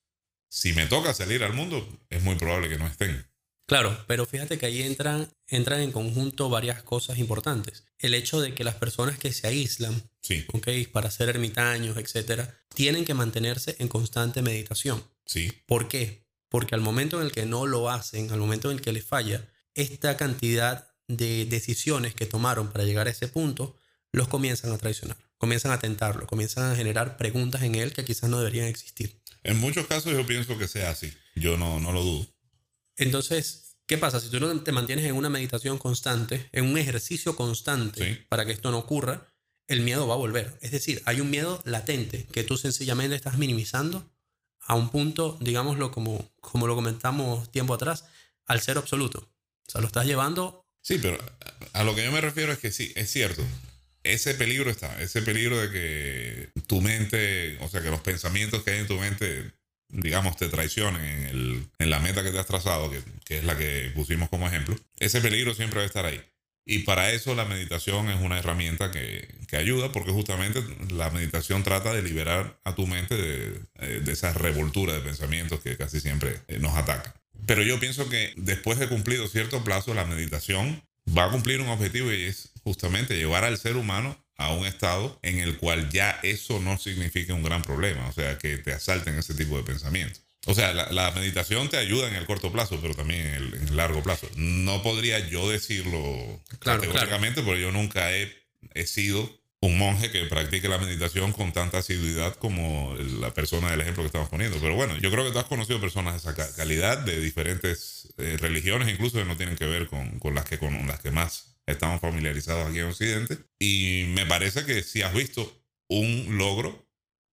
si me toca salir al mundo, es muy probable que no estén. Claro, pero fíjate que ahí entran, entran en conjunto varias cosas importantes. El hecho de que las personas que se aíslan, Sí, ok, para ser ermitaños, etcétera, tienen que mantenerse en constante meditación. sí, ¿Por qué? Porque al momento en el que no lo hacen, al momento en el que les falla, esta cantidad de decisiones que tomaron para llegar a ese punto, los comienzan a traicionar, comienzan a tentarlo, comienzan a generar preguntas en él que quizás no deberían existir. En muchos casos yo pienso que sea así. Yo no, no lo dudo. Entonces, ¿qué pasa? Si tú no te mantienes en una meditación constante, en un ejercicio constante Sí. para que esto no ocurra, el miedo va a volver. Es decir, hay un miedo latente que tú sencillamente estás minimizando a un punto, digámoslo como, como lo comentamos tiempo atrás, al cero absoluto. O sea, lo estás llevando Sí, pero a lo que yo me refiero es que sí, es cierto. Ese peligro está, ese peligro de que tu mente, o sea, que los pensamientos que hay en tu mente, digamos, te traicionen en, el, en la meta que te has trazado, que, que es la que pusimos como ejemplo. Ese peligro siempre va a estar ahí. Y para eso la meditación es una herramienta que, que ayuda, porque justamente la meditación trata de liberar a tu mente de, eh, de esa revoltura de pensamientos que casi siempre eh, nos atacan. Pero yo pienso que después de cumplido cierto plazo, la meditación va a cumplir un objetivo y es justamente llevar al ser humano a un estado en el cual ya eso no significa un gran problema, o sea, que te asalten ese tipo de pensamientos. O sea, la, la meditación te ayuda en el corto plazo, pero también en el, en el largo plazo. No podría yo decirlo Claro, categóricamente, porque yo nunca he, he sido un monje que practique la meditación con tanta asiduidad como la persona del ejemplo que estamos poniendo. Pero bueno, yo creo que tú has conocido personas de esa ca- calidad, de diferentes eh, religiones, incluso que no tienen que ver con, con las que con las que más estamos familiarizados aquí en Occidente. Y me parece que sí has visto un logro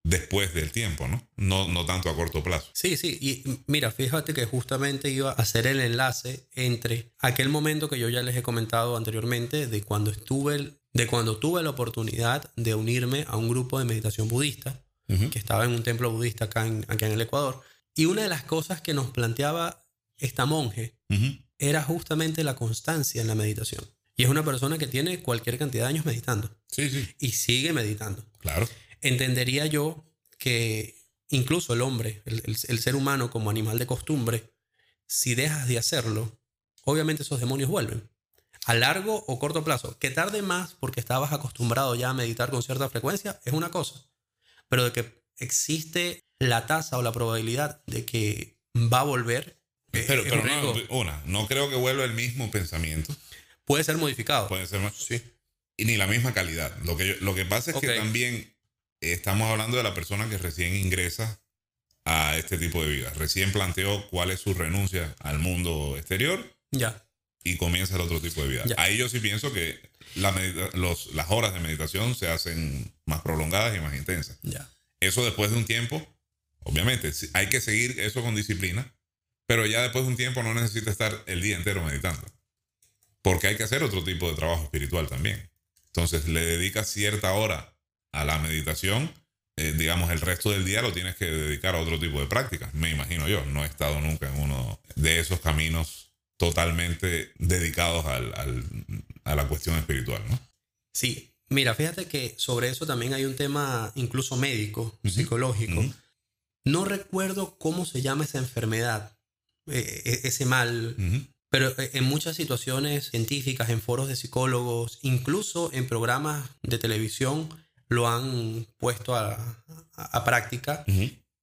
después del tiempo, ¿no? No, no tanto a corto plazo. Sí, sí, y mira, fíjate que justamente iba a hacer el enlace entre aquel momento que yo ya les he comentado anteriormente de cuando estuve, de cuando tuve la oportunidad de unirme a un grupo de meditación budista Ujú. que estaba en un templo budista acá en, acá en el Ecuador. Y una de las cosas que nos planteaba esta monje Ujú. era justamente la constancia en la meditación. Y es una persona que tiene cualquier cantidad de años meditando Sí, sí, y sigue meditando claro. entendería yo que incluso el hombre, el, el- el ser humano como animal de costumbre, si dejas de hacerlo, obviamente esos demonios vuelven. A largo o corto plazo, que tarde más porque estabas acostumbrado ya a meditar con cierta frecuencia, es una cosa. Pero de que existe la tasa o la probabilidad de que va a volver, Pero, pero no, una, no creo que vuelva el mismo pensamiento. Puede ser modificado. Puede ser más. Sí. Y ni la misma calidad. Lo que, yo- lo que pasa es que también estamos hablando de la persona que recién ingresa a este tipo de vida. Recién planteó cuál es su renuncia al mundo exterior Ya. y comienza el otro tipo de vida. Ya. Ahí yo sí pienso que la medita- los, las horas de meditación se hacen más prolongadas y más intensas. Ya. Eso después de un tiempo, obviamente, hay que seguir eso con disciplina, pero ya después de un tiempo no necesita estar el día entero meditando. Porque hay que hacer otro tipo de trabajo espiritual también. Entonces le dedicas cierta hora a la meditación, eh, digamos, el resto del día lo tienes que dedicar a otro tipo de prácticas, me imagino yo. No he estado nunca en uno de esos caminos totalmente dedicados al- al- a la cuestión espiritual, ¿no? Sí, mira, fíjate que sobre eso también hay un tema incluso médico, psicológico. No recuerdo cómo se llama esa enfermedad, eh, e- ese mal. Pero eh, en muchas situaciones científicas, en foros de psicólogos, incluso en programas de televisión, lo han puesto a, a- a práctica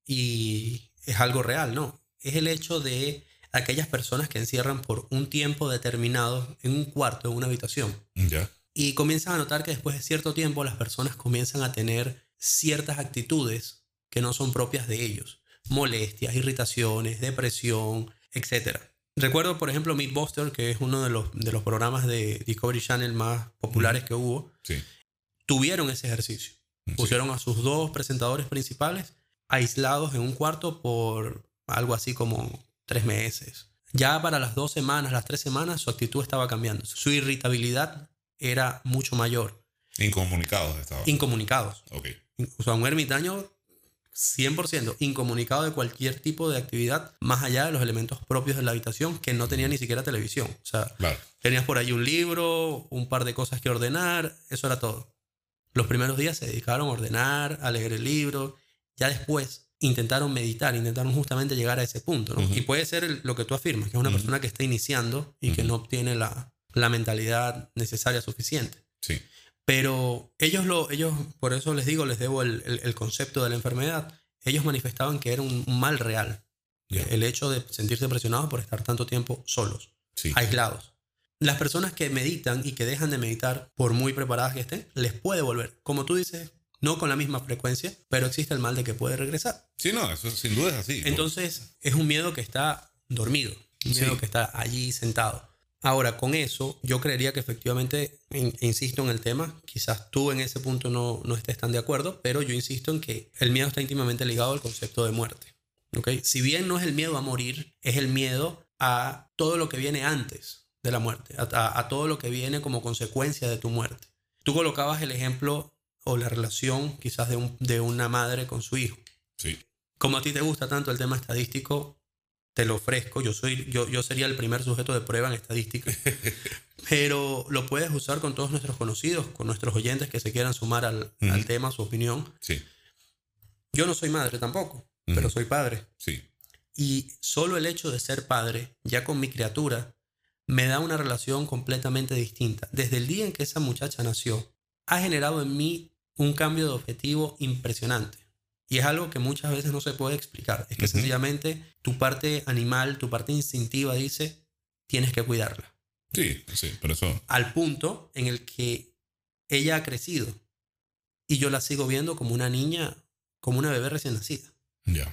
y es algo real, ¿no? Es el hecho de aquellas personas que encierran por un tiempo determinado en un cuarto, en una habitación. Y comienzan a notar que después de cierto tiempo las personas comienzan a tener ciertas actitudes que no son propias de ellos. Molestias, irritaciones, depresión, etc. Recuerdo, por ejemplo, Mythbuster, que es uno de los, de los programas de Discovery Channel más populares que hubo, Sí. tuvieron ese ejercicio. Sí. Pusieron a sus dos presentadores principales aislados en un cuarto por algo así como tres meses. Ya para las dos semanas, las tres semanas, su actitud estaba cambiando. Su irritabilidad era mucho mayor. Incomunicados estaba. Incomunicados. ok. O sea, un ermitaño 100% incomunicado de cualquier tipo de actividad más allá de los elementos propios de la habitación que no tenía ni siquiera televisión. O sea, tenías por ahí un libro, un par de cosas que ordenar, eso era todo. Los primeros días se dedicaron a ordenar, a leer el libro, ya después intentaron meditar, intentaron justamente llegar a ese punto. Y puede ser el- lo que tú afirmas, que es una persona que está iniciando y que no obtiene la, la mentalidad necesaria suficiente. Sí. Pero ellos, lo, ellos, por eso les digo, les debo el, el- el concepto de la enfermedad. Ellos manifestaban que era un, mal real. El hecho de sentirse presionados por estar tanto tiempo solos, Sí. aislados. Las personas que meditan y que dejan de meditar, por muy preparadas que estén, les puede volver. Como tú dices, no con la misma frecuencia, pero existe el mal de que puede regresar. Sí, no, eso sin duda es así. Entonces, es un miedo que está dormido, un miedo Sí. que está allí sentado. Ahora, con eso, yo creería que efectivamente, in- insisto en el tema, quizás tú en ese punto no, no estés tan de acuerdo, pero yo insisto en que el miedo está íntimamente ligado al concepto de muerte. ¿ok? Si bien no es el miedo a morir, es el miedo a todo lo que viene antes de la muerte, a, a- a todo lo que viene como consecuencia de tu muerte. Tú colocabas el ejemplo o la relación quizás de, un- de una madre con su hijo Sí. como a ti te gusta tanto el tema estadístico, te lo ofrezco. Yo, soy, yo, yo sería el primer sujeto de prueba en estadística. Pero lo puedes usar con todos nuestros conocidos, con nuestros oyentes que se quieran sumar al, al tema, su opinión. Sí. Yo no soy madre tampoco, pero soy padre. Sí. Y solo el hecho de ser padre, ya con mi criatura, me da una relación completamente distinta. Desde el día en que esa muchacha nació, ha generado en mí un cambio de objetivo impresionante. Y es algo que muchas veces no se puede explicar. Es que sencillamente tu parte animal, tu parte instintiva dice, tienes que cuidarla. Sí, sí, por eso. Al punto en el que ella ha crecido. Y yo la sigo viendo como una niña, como una bebé recién nacida. Ya.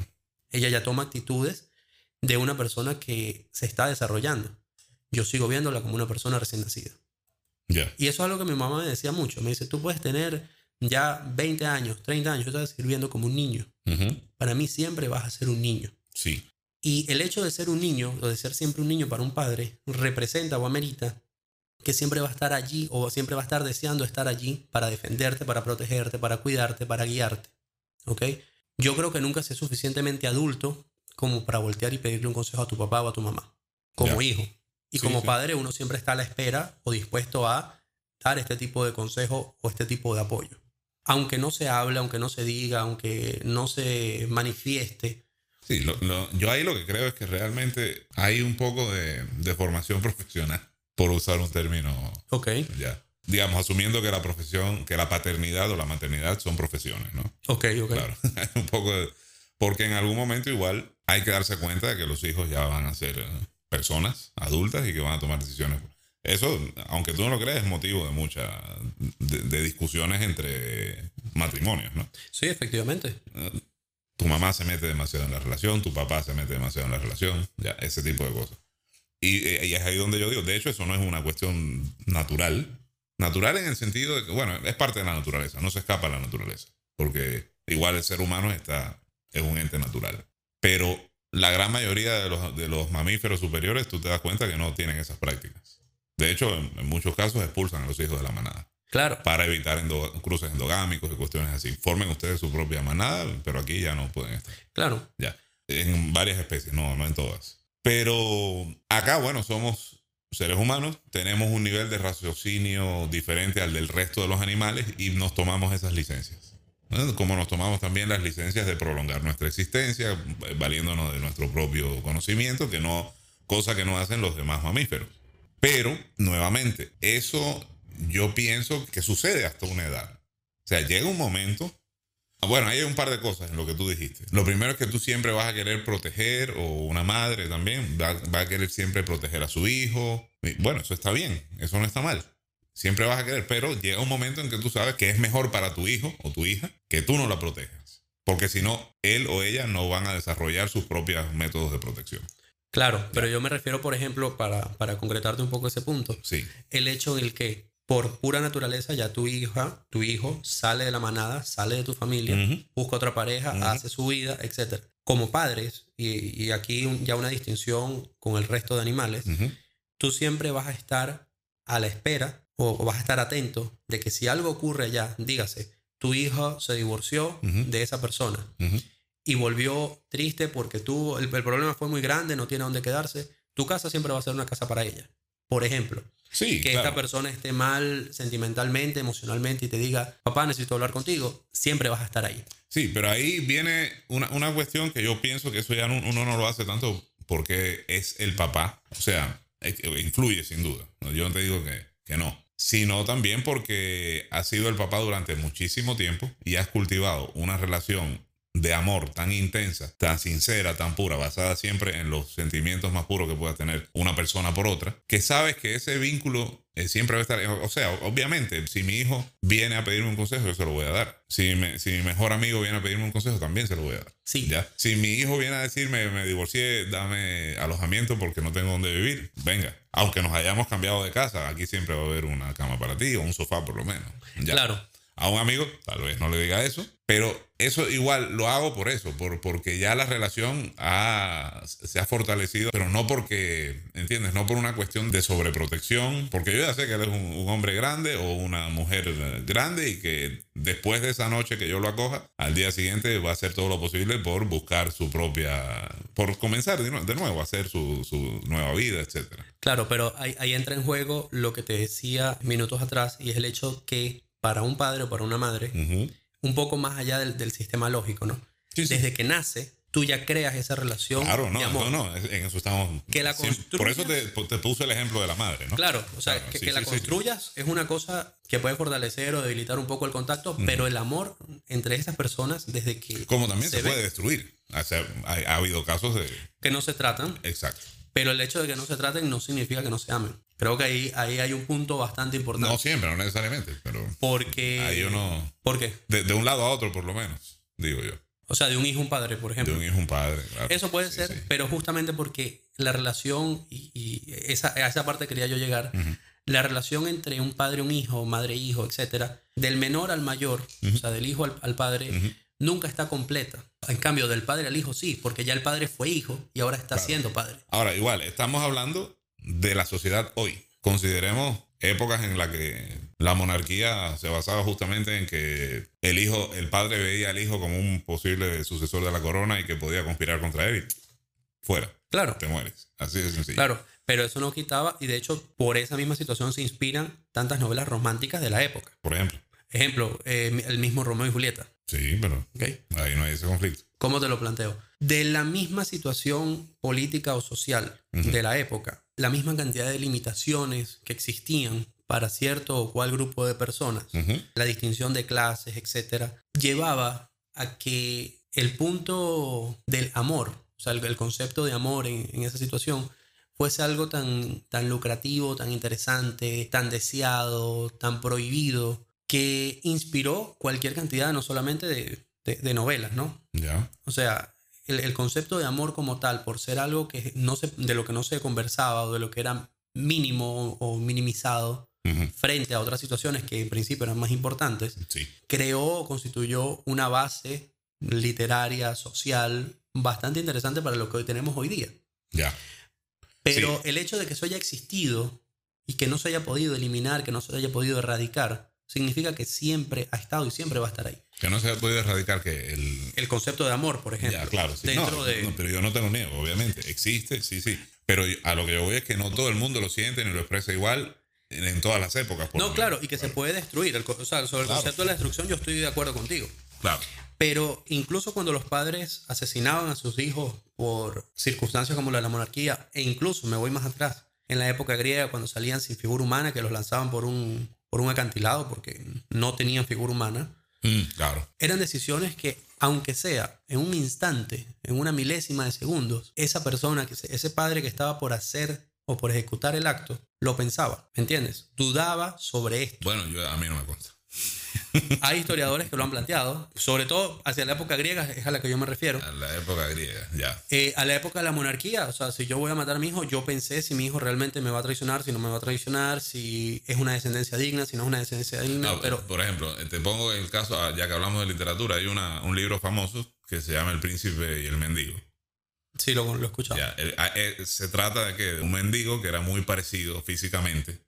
Ella ya toma actitudes de una persona que se está desarrollando. Yo sigo viéndola como una persona recién nacida. Ya. Y eso es algo que mi mamá me decía mucho. Me dice, tú puedes tener ya 20 años, 30 años, yo te voy a seguir viendo como un niño. Para mí siempre vas a ser un niño. Sí. Y el hecho de ser un niño, o de ser siempre un niño para un padre, representa o amerita que siempre va a estar allí o siempre va a estar deseando estar allí para defenderte, para protegerte, para cuidarte, para guiarte. ¿Ok? Yo creo que nunca seas suficientemente adulto como para voltear y pedirle un consejo a tu papá o a tu mamá, como hijo. Y Sí, como sí. padre uno siempre está a la espera o dispuesto a dar este tipo de consejo o este tipo de apoyo. Aunque no se hable, aunque no se diga, aunque no se manifieste, Sí, lo- lo- yo ahí lo que creo es que realmente hay un poco de, de formación profesional, por usar un término ok, ya. Digamos, asumiendo que la profesión, que la paternidad o la maternidad son profesiones, ¿no? ok, ok. Claro, hay un poco de... Porque en algún momento igual hay que darse cuenta de que los hijos ya van a ser eh, personas adultas y que van a tomar decisiones. Eso, aunque tú no lo creas, es motivo de muchas de, de discusiones entre matrimonios, ¿no? Sí, efectivamente. Tu mamá se mete demasiado en la relación, tu papá se mete demasiado en la relación, ya, ese tipo de cosas. Y, eh, y es ahí donde yo digo, de hecho, eso no es una cuestión natural. Natural en el sentido de que, bueno, es parte de la naturaleza, no se escapa a la naturaleza. Porque igual el ser humano está, es un ente natural. Pero la gran mayoría de los, de los mamíferos superiores, tú te das cuenta que no tienen esas prácticas. De hecho, en, en muchos casos expulsan a los hijos de la manada Claro. para evitar endo- cruces endogámicos y cuestiones así. Formen ustedes su propia manada, pero aquí ya no pueden estar. Claro. Ya. En varias especies, no, no en todas. Pero acá, bueno, somos seres humanos, tenemos un nivel de raciocinio diferente al del resto de los animales y nos tomamos esas licencias. ¿no? Como nos tomamos también las licencias de prolongar nuestra existencia, valiéndonos de nuestro propio conocimiento, que no, cosa que no hacen los demás mamíferos. Pero, nuevamente, eso yo pienso que sucede hasta una edad. O sea, llega un momento bueno, hay un par de cosas en lo que tú dijiste. Lo primero es que tú siempre vas a querer proteger, o una madre también, va, va a querer siempre proteger a su hijo. Bueno, eso está bien, eso no está mal. Siempre vas a querer, pero llega un momento en que tú sabes que es mejor para tu hijo o tu hija que tú no la protejas. Porque si no, él o ella no van a desarrollar sus propios métodos de protección. Claro, pero yo me refiero, por ejemplo, para, para concretarte un poco ese punto, Sí, el hecho en el que, por pura naturaleza ya tu hija, tu hijo sale de la manada, sale de tu familia, busca otra pareja, hace su vida, etc. Como padres, y, aquí ya una distinción con el resto de animales, tú siempre vas a estar a la espera o, vas a estar atento de que si algo ocurre allá, dígase, tu hijo se divorció de esa persona y volvió triste porque tuvo, el, problema fue muy grande, no tiene dónde quedarse, tu casa siempre va a ser una casa para ella. Por ejemplo, sí, que esta persona esté mal sentimentalmente, emocionalmente y te diga, papá, necesito hablar contigo, siempre vas a estar ahí. Sí, pero ahí viene una, una cuestión que yo pienso que eso ya uno no lo hace tanto porque es el papá. O sea, influye sin duda. Yo no te digo que, que no sino también porque has sido el papá durante muchísimo tiempo y has cultivado una relación de amor tan intensa, tan sincera, tan pura, basada siempre en los sentimientos más puros que pueda tener una persona por otra, que sabes que ese vínculo eh, siempre va a estar, o sea, obviamente, si mi hijo viene a pedirme un consejo, yo se lo voy a dar. Si, si mi mejor amigo viene a pedirme un consejo, también se lo voy a dar. Sí. ¿Ya? Si mi hijo viene a decirme, me divorcié, dame alojamiento porque no tengo dónde vivir, venga. Aunque nos hayamos cambiado de casa, aquí siempre va a haber una cama para ti o un sofá por lo menos. ¿Ya? Claro a un amigo, tal vez no le diga eso, pero eso igual lo hago por eso, por, porque ya la relación se ha fortalecido, pero no porque, ¿entiendes? No por una cuestión de sobreprotección, porque yo ya sé que él es un, hombre grande o una mujer grande y que después de esa noche que yo lo acoja, al día siguiente va a hacer todo lo posible por buscar su propia, por comenzar de nuevo, a hacer su, su nueva vida, etc. Claro, pero ahí, ahí entra en juego lo que te decía minutos atrás y es el hecho que para un padre o para una madre, un poco más allá del, sistema lógico, ¿no? Desde que nace, tú ya creas esa relación. Claro, no, no, no, en eso estamos. Que la por eso te, te, puse el ejemplo de la madre, ¿no? Claro, o sea, que, la construyas es una cosa que puede fortalecer o debilitar un poco el contacto, pero el amor entre estas personas, desde que. Como también se, puede destruir. O sea, ha habido casos de. Que no se tratan. Exacto. Pero el hecho de que no se traten no significa que no se amen. Creo que ahí, ahí hay un punto bastante importante. No siempre, no necesariamente, pero... Porque... Ahí uno... ¿Por qué? De, un lado a otro, por lo menos, digo yo. O sea, de un hijo a un padre, por ejemplo. De un hijo a un padre, claro. Eso puede ser, pero justamente porque la relación, y, esa, a esa parte quería yo llegar, la relación entre un padre, un hijo, madre, hijo, etcétera, del menor al mayor, o sea, del hijo al, padre, nunca está completa. En cambio, del padre al hijo sí, porque ya el padre fue hijo y ahora está siendo padre. Ahora, igual, estamos hablando de la sociedad hoy. Consideremos épocas en las que la monarquía se basaba justamente en que el hijo, el padre veía al hijo como un posible sucesor de la corona y que podía conspirar contra él. Fuera. Claro. Te mueres. Así de sencillo. Claro. Pero eso no quitaba, y de hecho, por esa misma situación se inspiran tantas novelas románticas de la época. Por ejemplo. Ejemplo, eh, el mismo Romeo y Julieta. Sí, pero ahí no hay ese conflicto. ¿Cómo te lo planteo? De la misma situación política o social de la época, la misma cantidad de limitaciones que existían para cierto o cual grupo de personas, la distinción de clases, etcétera, llevaba a que el punto del amor, o sea, el, concepto de amor en, en, esa situación, fuese algo tan, tan lucrativo, tan interesante, tan deseado, tan prohibido, que inspiró cualquier cantidad, no solamente de, de, novelas, ¿no? Ya. O sea, el, el, concepto de amor como tal, por ser algo que no se, de lo que no se conversaba o de lo que era mínimo o minimizado frente a otras situaciones que en principio eran más importantes, sí. creó o constituyó una base literaria, social, bastante interesante para lo que hoy tenemos hoy día. Ya. Pero el hecho de que eso haya existido y que no se haya podido eliminar, que no se haya podido erradicar, significa que siempre ha estado y siempre va a estar ahí. Que no se podido erradicar que el... El concepto de amor, por ejemplo. Ya, claro, sí. no, pero yo no tengo miedo, obviamente. Existe, sí, sí. Pero a lo que yo voy es que no todo el mundo lo siente ni lo expresa igual en, todas las épocas. no, claro, y que se puede destruir. o sea, sobre el concepto de la destrucción yo estoy de acuerdo contigo. Claro. Pero incluso cuando los padres asesinaban a sus hijos por circunstancias como la de la monarquía, e incluso me voy más atrás, en la época griega, cuando salían sin figura humana, que los lanzaban por un, por un acantilado porque no tenían figura humana. Mm, claro. Eran decisiones que, aunque sea en un instante, en una milésima de segundos, esa persona, ese padre que estaba por hacer o por ejecutar el acto, lo pensaba, ¿me entiendes? Dudaba sobre esto. Bueno, yo, a mí no me consta. Hay historiadores que lo han planteado, sobre todo hacia la época griega, es a la que yo me refiero. A la época griega, ya. Eh, a la época de la monarquía, o sea, si yo voy a matar a mi hijo, yo pensé si mi hijo realmente me va a traicionar, si no me va a traicionar, si es una descendencia digna, si no es una descendencia digna. No, pero Por ejemplo, te pongo el caso, ah, ya que hablamos de literatura, hay una, un libro famoso que se llama El príncipe y el mendigo. sí, lo, lo he escuchado. Ya, el- a- eh, se trata de que un mendigo que era muy parecido físicamente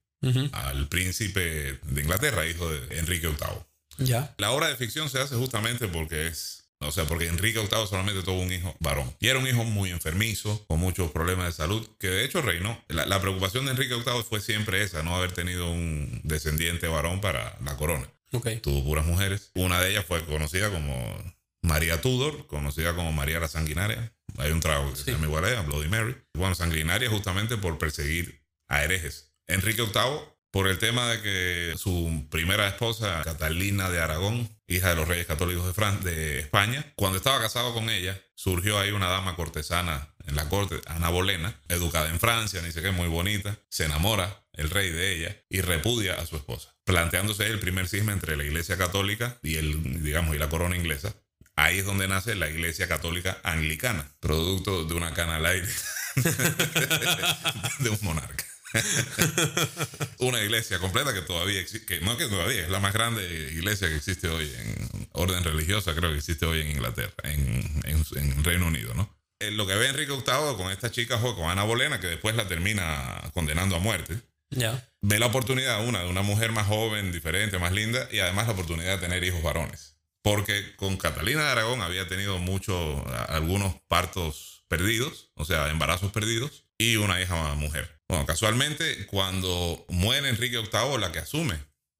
al príncipe de Inglaterra, hijo de Enrique VIII. Ya. La obra de ficción se hace justamente porque es, o sea, porque Enrique VIII solamente tuvo un hijo varón. Y era un hijo muy enfermizo, con muchos problemas de salud, que de hecho reinó. La, la preocupación de Enrique VIII fue siempre esa, no haber tenido un descendiente varón para la corona. Ok. Tuvo puras mujeres. Una de ellas fue conocida como María Tudor, conocida como María la Sanguinaria. Hay un trago que Sí. se llama igual a ella, Bloody Mary. Bueno, sanguinaria justamente por perseguir a herejes. Enrique VIII, por el tema de que su primera esposa, Catalina de Aragón, hija de los reyes católicos de, Fran de España, cuando estaba casado con ella, surgió ahí una dama cortesana en la corte, Ana Bolena, educada en Francia, ni sé qué, muy bonita, se enamora el rey de ella y repudia a su esposa, planteándose el primer cisma entre la iglesia católica y el, digamos, y la corona inglesa. Ahí es donde nace la iglesia católica anglicana, producto de una cana al aire de un monarca. una iglesia completa que todavía existe, no que todavía es la más grande iglesia que existe hoy en orden religiosa, creo que existe hoy en Inglaterra, en, en, en Reino Unido, ¿no? Eh, Lo que ve Enrique VIII con esta chica, con Ana Bolena, que después la termina condenando a muerte, Ya. ve la oportunidad, una, de una mujer más joven, diferente, más linda, y además la oportunidad de tener hijos varones. Porque con Catalina de Aragón había tenido muchos, algunos partos perdidos, o sea, embarazos perdidos, y una hija mujer. Bueno, casualmente, cuando muere Enrique VIII, la que asume,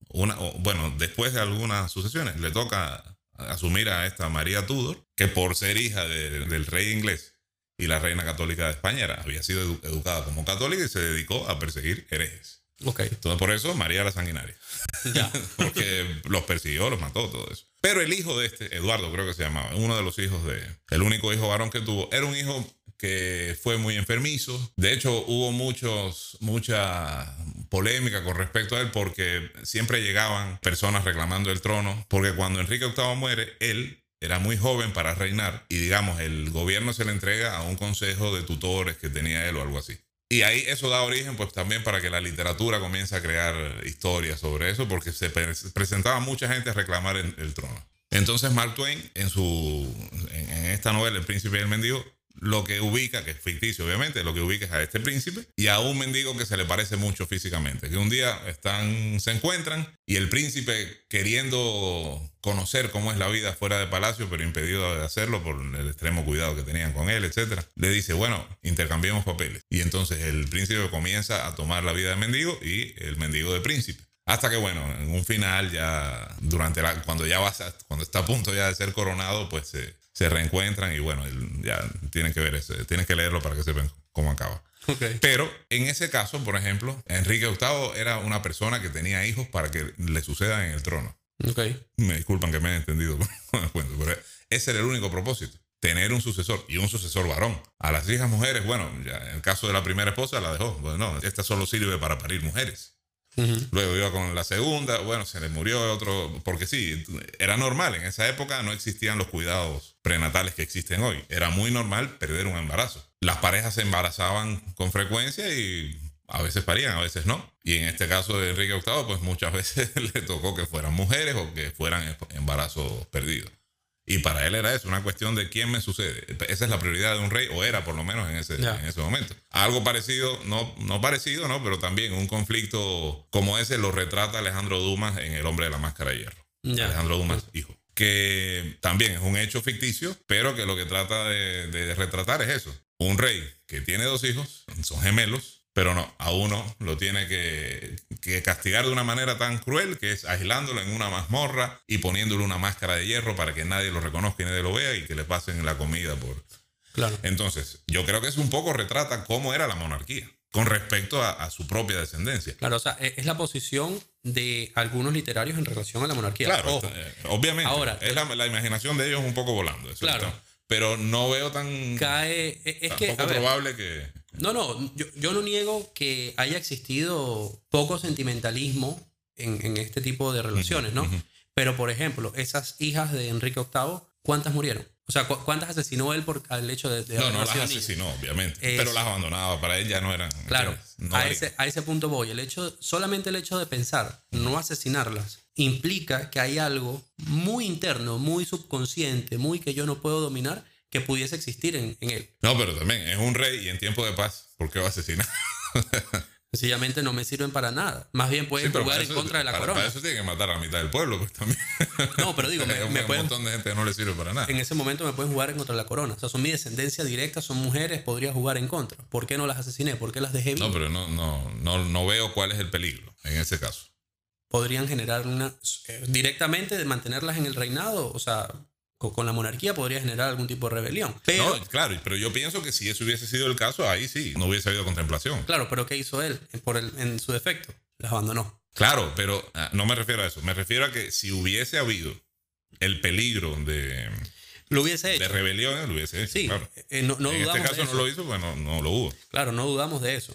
una, bueno, después de algunas sucesiones, le toca asumir a esta María Tudor, que por ser hija de- del rey inglés y la reina católica de España, era- había sido edu- educada como católica y se dedicó a perseguir herejes. Ok. Entonces, por eso María la Sanguinaria. Ya. Porque los persiguió, los mató, todo eso. Pero el hijo de este, Eduardo creo que se llamaba, uno de los hijos de, el único hijo varón que tuvo, era un hijo que fue muy enfermizo. De hecho, hubo muchos, mucha polémica con respecto a él porque siempre llegaban personas reclamando el trono, porque cuando Enrique VIII muere, él era muy joven para reinar y digamos, el gobierno se le entrega a un consejo de tutores que tenía él o algo así. Y ahí eso da origen pues también para que la literatura comience a crear historias sobre eso, porque se pre- presentaba mucha gente a reclamar el, el trono. Entonces Mark Twain, en, su, en, en esta novela, El príncipe y el mendigo, lo que ubica, que es ficticio obviamente, lo que ubica es a este príncipe y a un mendigo que se le parece mucho físicamente, que un día están, se encuentran y el príncipe queriendo conocer cómo es la vida fuera de palacio, pero impedido de hacerlo por el extremo cuidado que tenían con él, etcétera, le dice, bueno, intercambiemos papeles. Y entonces el príncipe comienza a tomar la vida de mendigo y el mendigo de príncipe. Hasta que, bueno, en un final, ya durante la, cuando ya vas a- cuando está a punto ya de ser coronado, pues se, se reencuentran y bueno, ya tienen que ver ese, tienen que leerlo para que sepan cómo acaba. Ok. Pero en ese caso, por ejemplo, Enrique VIII era una persona que tenía hijos para que le sucedan en el trono. Ok. Me disculpan que me hayan entendido pero ese era el único propósito. Tener un sucesor y un sucesor varón. A las hijas mujeres, bueno, ya en el caso de la primera esposa la dejó. Bueno, no, esta solo sirve para parir mujeres. Ujú. Luego iba con la segunda, bueno, se le murió otro, porque sí, era normal, en esa época no existían los cuidados prenatales que existen hoy. Era muy normal perder un embarazo. Las parejas se embarazaban con frecuencia y a veces parían, a veces no. Y en este caso de Enrique VIII, pues muchas veces le tocó que fueran mujeres o que fueran embarazos perdidos. Y para él era eso, una cuestión de quién me sucede. Esa es la prioridad de un rey, o era por lo menos en ese, en ese momento. Algo parecido, no, no parecido, ¿no? Pero también un conflicto como ese lo retrata Alejandro Dumas en El hombre de la máscara de hierro. Alejandro Dumas, hijo. Que también es un hecho ficticio, pero que lo que trata de, de retratar es eso. Un rey que tiene dos hijos, son gemelos, pero no, a uno lo tiene que, que castigar de una manera tan cruel que es aislándolo en una mazmorra y poniéndole una máscara de hierro para que nadie lo reconozca y nadie lo vea y que le pasen la comida por... Claro. Entonces, yo creo que eso un poco retrata cómo era la monarquía con respecto a, a su propia descendencia. Claro, o sea, e- es la posición de algunos literarios en relación a la monarquía. Claro, Ojo, eh, obviamente. Ahora, es la, la imaginación de ellos un poco volando. eso Claro. está. Pero no veo tan, cae. e- Es tan que. poco a ver, probable que. No, no, yo, yo no niego que haya existido poco sentimentalismo en, en este tipo de relaciones, ¿no? Pero, por ejemplo, esas hijas de Enrique VIII, ¿cuántas murieron? O sea, ¿cu- ¿cuántas asesinó él por el hecho de, de No, no las asesinó, obviamente. Es- Pero las abandonaba. Para él ya no eran. Claro. No a, ese, a ese punto voy. El hecho, solamente el hecho de pensar, no asesinarlas, implica que hay algo muy interno, muy subconsciente, muy que yo no puedo dominar, que pudiese existir en, en él. No, pero también es un rey y en tiempo de paz, ¿por qué va a asesinar? Sencillamente no me sirven para nada. Más bien pueden Sí, jugar en contra de la para- corona. Para eso tiene que matar a la mitad del pueblo, pues también. No, pero digo, me- me un pueden- montón de gente que no le sirve para nada. En ese momento me pueden jugar en contra de la corona. O sea, son mi descendencia directa, son mujeres, podría jugar en contra. ¿Por qué no las asesiné? ¿Por qué las dejé vivas? No, pero no, no, no, no veo cuál es el peligro en ese caso. podrían generar una eh, directamente de mantenerlas en el reinado, o sea, con, la monarquía podría generar algún tipo de rebelión. Pero, No, claro, pero yo pienso que si eso hubiese sido el caso, ahí sí, no hubiese habido contemplación. claro, pero ¿qué hizo él por el- en su defecto? Las abandonó. Claro, pero ah, no me refiero a eso. Me refiero a que si hubiese habido el peligro de, Lo hubiese de hecho. rebelión, lo hubiese hecho. Sí, claro. eh, no, no en dudamos este caso de no lo hizo, pues no, no lo hubo. Claro, no dudamos de eso.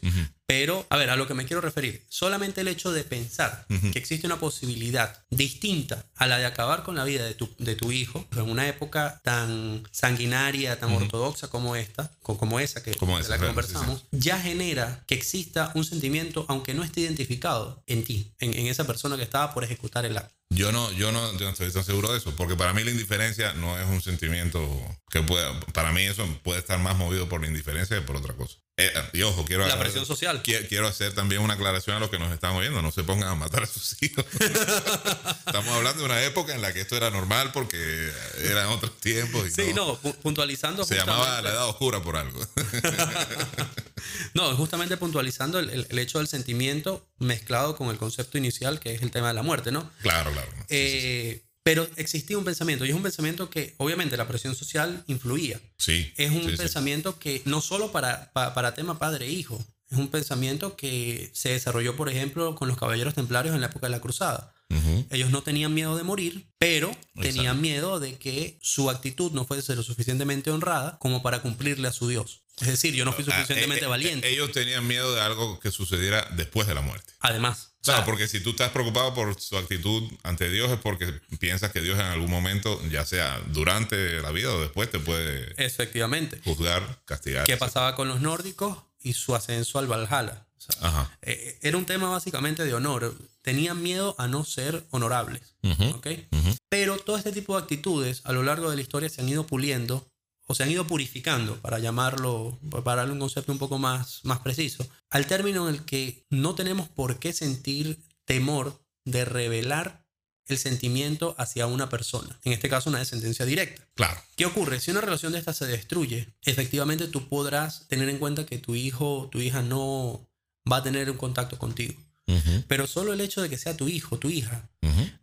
Pero, a ver, a lo que me quiero referir, solamente el hecho de pensar que existe una posibilidad distinta a la de acabar con la vida de tu, de tu hijo en una época tan sanguinaria, tan ortodoxa como esta, co- como esa que, Como de esa, la que claro, conversamos, ya genera que exista un sentimiento, aunque no esté identificado en ti, en, en esa persona que estaba por ejecutar el acto. Yo no, yo no, yo no estoy tan seguro de eso, porque para mí la indiferencia no es un sentimiento que pueda, para mí eso puede estar más movido por la indiferencia que por otra cosa. Eh, y ojo, quiero, La presión social. qui- quiero hacer también una aclaración a los que nos están oyendo, no se pongan a matar a sus hijos. Estamos hablando de una época en la que esto era normal porque eran otros tiempos y Sí, no, pu- puntualizando. se llamaba la edad oscura por algo. No, justamente puntualizando el, el- hecho del sentimiento mezclado con el concepto inicial que es el tema de la muerte, ¿no? claro, claro. Sí, sí, sí. Pero existía un pensamiento y es un pensamiento que obviamente la presión social influía. Sí, Es un sí, sí. pensamiento que no solo para, pa- para, tema padre-hijo, es un pensamiento que se desarrolló, por ejemplo, con los caballeros templarios en la época de la cruzada. Ellos no tenían miedo de morir, pero tenían miedo de que su actitud no fuese lo suficientemente honrada como para cumplirle a su Dios. Es decir, yo no fui Ah, suficientemente eh, eh, valiente. Ellos tenían miedo de algo que sucediera después de la muerte. Además, o Claro, sea, porque si tú estás preocupado por su actitud ante Dios es porque piensas que Dios en algún momento, ya sea durante la vida o después, te puede efectivamente. juzgar, castigar. ¿Qué pasaba con los nórdicos y su ascenso al Valhalla? O sea, Ajá. eh, era un tema básicamente de honor. Tenían miedo a no ser honorables. Ujú. Pero todo este tipo de actitudes a lo largo de la historia se han ido puliendo o se han ido purificando, para llamarlo, para darle un concepto un poco más, más preciso, al término en el que no tenemos por qué sentir temor de revelar el sentimiento hacia una persona, en este caso una descendencia directa. Claro. ¿Qué ocurre? Si una relación de esta se destruye, efectivamente tú podrás tener en cuenta que tu hijo tu hija no va a tener un contacto contigo. Pero solo el hecho de que sea tu hijo, tu hija,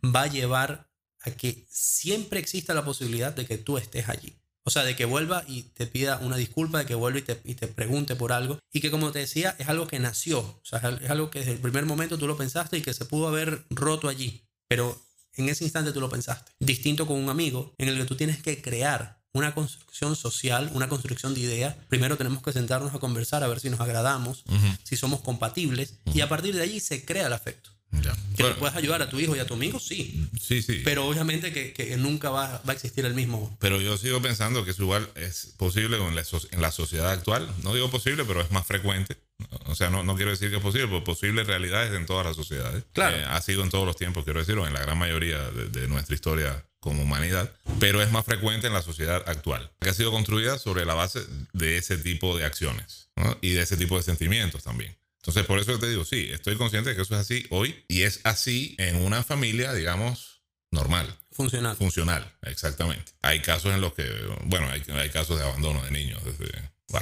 va a llevar a que siempre exista la posibilidad de que tú estés allí. O sea, de que vuelva y te pida una disculpa, de que vuelva y te, y te pregunte por algo. Y que como te decía, es algo que nació. O sea, es algo que desde el primer momento tú lo pensaste y que se pudo haber roto allí. Pero en ese instante tú lo pensaste. Distinto con un amigo en el que tú tienes que crear una construcción social, una construcción de ideas. Primero tenemos que sentarnos a conversar a ver si nos agradamos, si somos compatibles. Y a partir de allí se crea el afecto. Ya. Que Bueno, tú puedes ayudar a tu hijo y a tu amigo, sí. sí, sí. Pero obviamente que, que nunca va, va a existir el mismo. Pero yo sigo pensando que eso igual es posible en la, en la sociedad actual. No digo posible, pero es más frecuente. O sea, no, no quiero decir que es posible, pero posible realidad es en todas las sociedades. Claro. Eh, ha sido en todos los tiempos, quiero decir, o en la gran mayoría de, de nuestra historia como humanidad. Pero es más frecuente en la sociedad actual, que ha sido construida sobre la base de ese tipo de acciones ¿no? y de ese tipo de sentimientos también. Entonces, por eso te digo, sí, estoy consciente de que eso es así hoy y es así en una familia, digamos, normal Funcional. funcional, exactamente. Hay casos en los que, bueno, hay, hay casos de abandono de niños, desde,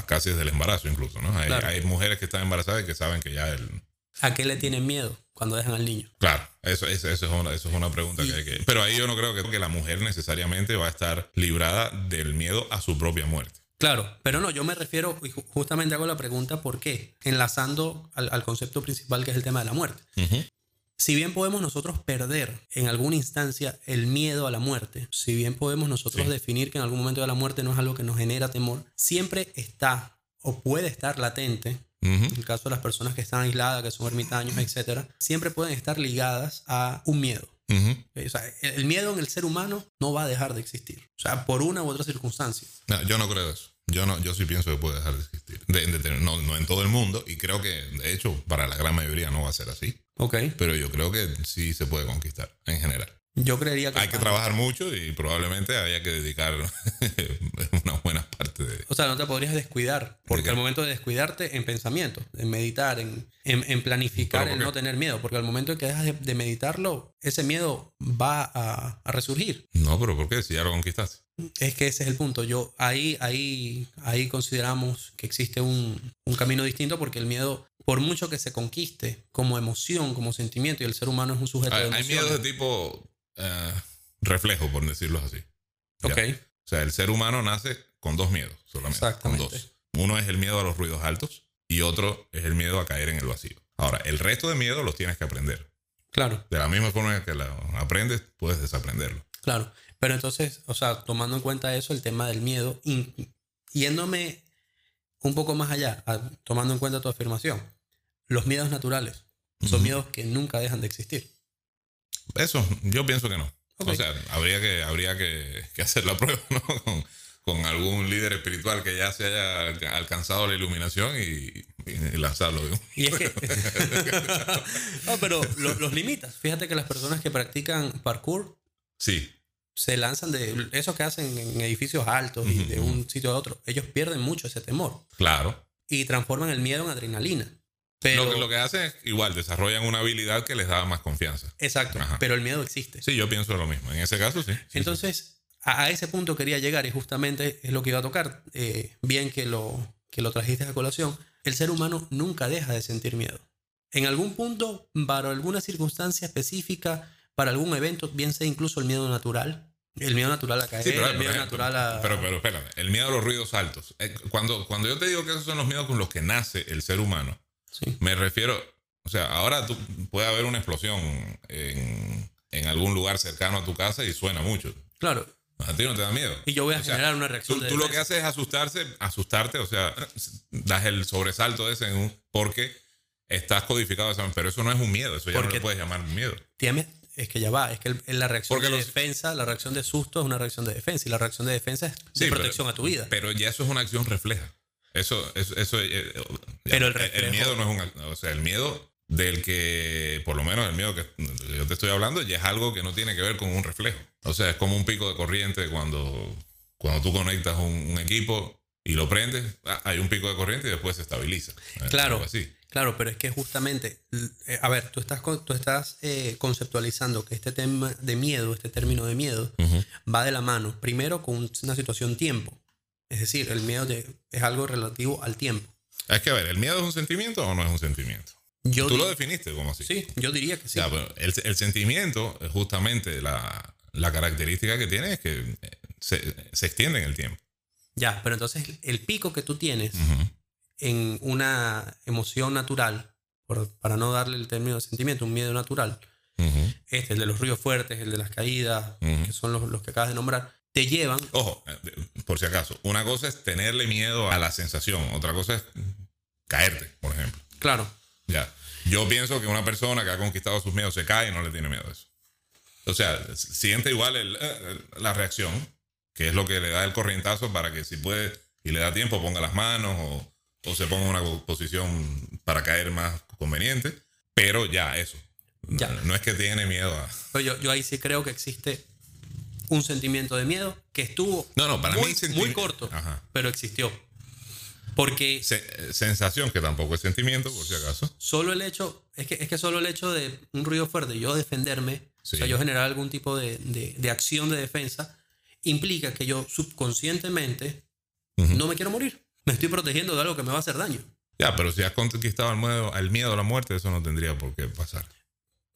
casi desde el embarazo incluso, ¿no? Hay, Claro. hay mujeres que están embarazadas y que saben que ya el... ¿A qué le tienen miedo cuando dejan al niño? Claro, eso, eso, eso es, una, eso es una pregunta que hay que... Pero ahí yo no creo que, que la mujer necesariamente va a estar librada del miedo a su propia muerte. Claro, pero no, yo me refiero, y ju- justamente hago la pregunta ¿por qué? Enlazando al, al concepto principal que es el tema de la muerte. Si bien podemos nosotros perder en alguna instancia el miedo a la muerte, si bien podemos nosotros Sí. definir que en algún momento de la muerte no es algo que nos genera temor, siempre está o puede estar latente en el caso de las personas que están aisladas, que son ermitaños, etcétera, siempre pueden estar ligadas a un miedo. O sea, el miedo en el ser humano no va a dejar de existir. O sea, por una u otra circunstancia. No, yo no creo eso. Yo, no, yo sí pienso que puede dejar de existir. no, no en todo el mundo. Y creo que, de hecho, para la gran mayoría no va a ser así. Ok. Pero yo creo que sí se puede conquistar en general. Yo creería que... Hay que trabajar mucho y probablemente haya que dedicar una buena parte de... O sea, no te podrías descuidar, porque al momento de descuidarte en pensamiento, en meditar, en, en, planificar el no tener miedo, porque al momento en que dejas de, meditarlo, ese miedo va a, a, resurgir. No, pero ¿por qué? Si ya lo conquistaste. Es que ese es el punto. Yo ahí, ahí, ahí consideramos que existe un, un camino distinto porque el miedo por mucho que se conquiste como emoción, como sentimiento, y el ser humano es un sujeto hay, de Hay miedo de tipo eh, reflejo, por decirlo así. Ok. O sea, el ser humano nace con dos miedos solamente. Exactamente. Con dos. Uno es el miedo a los ruidos altos y otro es el miedo a caer en el vacío. Ahora, el resto de miedos los tienes que aprender. Claro. De la misma forma que lo aprendes, puedes desaprenderlo. Claro. Pero entonces, o sea, tomando en cuenta eso, el tema del miedo, yéndome un poco más allá, tomando en cuenta tu afirmación, los miedos naturales son miedos que nunca dejan de existir. Eso, yo pienso que no. O sea, habría que, habría que, hacer la prueba, ¿no? Con, algún líder espiritual que ya se haya alcanzado la iluminación y, lanzarlo. Y es que. no, pero los limitas. Fíjate que las personas que practican parkour. Sí. Se lanzan de. Esos que hacen en edificios altos y de un sitio a otro. Ellos pierden mucho ese temor. Claro. Y transforman el miedo en adrenalina lo, que, lo que hacen es igual, desarrollan una habilidad que les da más confianza. Exacto, pero el miedo existe. Sí, yo pienso lo mismo. En ese caso, sí. Entonces, A, ese punto quería llegar y justamente es lo que iba a tocar. Eh, bien que lo, que lo trajiste a colación. El ser humano nunca deja de sentir miedo. En algún punto, para alguna circunstancia específica, para algún evento, bien sea incluso el miedo natural, el miedo natural a caer, el miedo natural a... Pero, pero espérame, el miedo a los ruidos altos. Eh, cuando, cuando yo te digo que esos son los miedos con los que nace el ser humano, me refiero, o sea, ahora tú, puede haber una explosión en, en, algún lugar cercano a tu casa y suena mucho. Claro. A ti no te da miedo. Y yo voy a generar una reacción. Tú, tú lo que haces es asustarse, asustarte, o sea, das el sobresalto ese en un, porque estás codificado, pero eso no es un miedo, eso ya no lo puedes llamar miedo. Es que ya va, es que la reacción de defensa, la reacción de susto es una reacción de defensa y la reacción de defensa es de protección a tu vida. Pero ya eso es una acción refleja. Eso, eso, eso eh, Pero el, miedo no es un... O sea, el miedo del que, por lo menos el miedo que yo te estoy hablando, ya es algo que no tiene que ver con un reflejo. O sea, es como un pico de corriente cuando, cuando tú conectas un, equipo y lo prendes, ah, hay un pico de corriente y después se estabiliza. Claro. Así. Claro, pero es que justamente, eh, a ver, tú estás, tú estás eh, conceptualizando que este tema de miedo, este término de miedo, va de la mano, primero con una situación tiempo. Es decir, el miedo es algo relativo al tiempo. Es que, a ver, ¿el miedo es un sentimiento o no es un sentimiento? Tú lo definiste como así. Sí, yo diría que sí. el, el, sentimiento, justamente la, la, característica que tiene es que eh, se, se, extiende en el tiempo. Ya, pero entonces el pico que tú tienes en una emoción natural, para no darle el término de sentimiento, un miedo natural, este, el de los ríos fuertes, el de las caídas, que son los, los que acabas de nombrar, te llevan. Ojo, eh, por si acaso, una cosa es tenerle miedo a la sensación, otra cosa es caerte, por ejemplo. Claro. Ya. Yo pienso que una persona que ha conquistado sus miedos se cae y no le tiene miedo a eso. O sea, siente igual eh, la reacción, que es lo que le da el corrientazo para que si puede y le da tiempo ponga las manos o, se ponga en una posición para caer más conveniente. Pero ya, eso. Ya. No, es que tiene miedo a... yo, yo ahí sí creo que existe un sentimiento de miedo que estuvo no, no, para muy, muy corto, pero existió. Porque... sensación, que tampoco es sentimiento, por si acaso. Solo el hecho, es que, es que solo el hecho de un ruido fuerte, yo defenderme, o sea, yo generar algún tipo de, de, acción de defensa, implica que yo subconscientemente no me quiero morir. Me estoy protegiendo de algo que me va a hacer daño. Ya, pero si has conquistado el miedo, el miedo a la muerte, eso no tendría por qué pasar.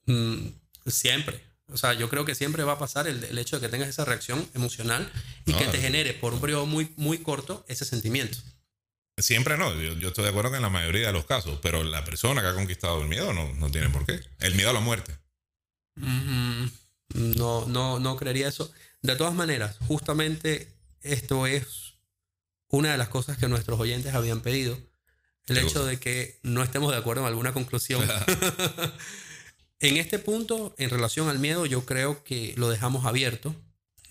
Mm, siempre. O sea, yo creo que siempre va a pasar el, hecho de que tengas esa reacción emocional y que te genere por un periodo muy, muy corto ese sentimiento. Siempre no, yo, estoy de acuerdo que en la mayoría de los casos, pero la persona que ha conquistado el miedo no, no tiene por qué. El miedo a la muerte. No, no, no creería eso. De todas maneras, justamente esto es una de las cosas que nuestros oyentes habían pedido. El hecho de que no estemos de acuerdo en alguna conclusión. En este punto, en relación al miedo, yo creo que lo dejamos abierto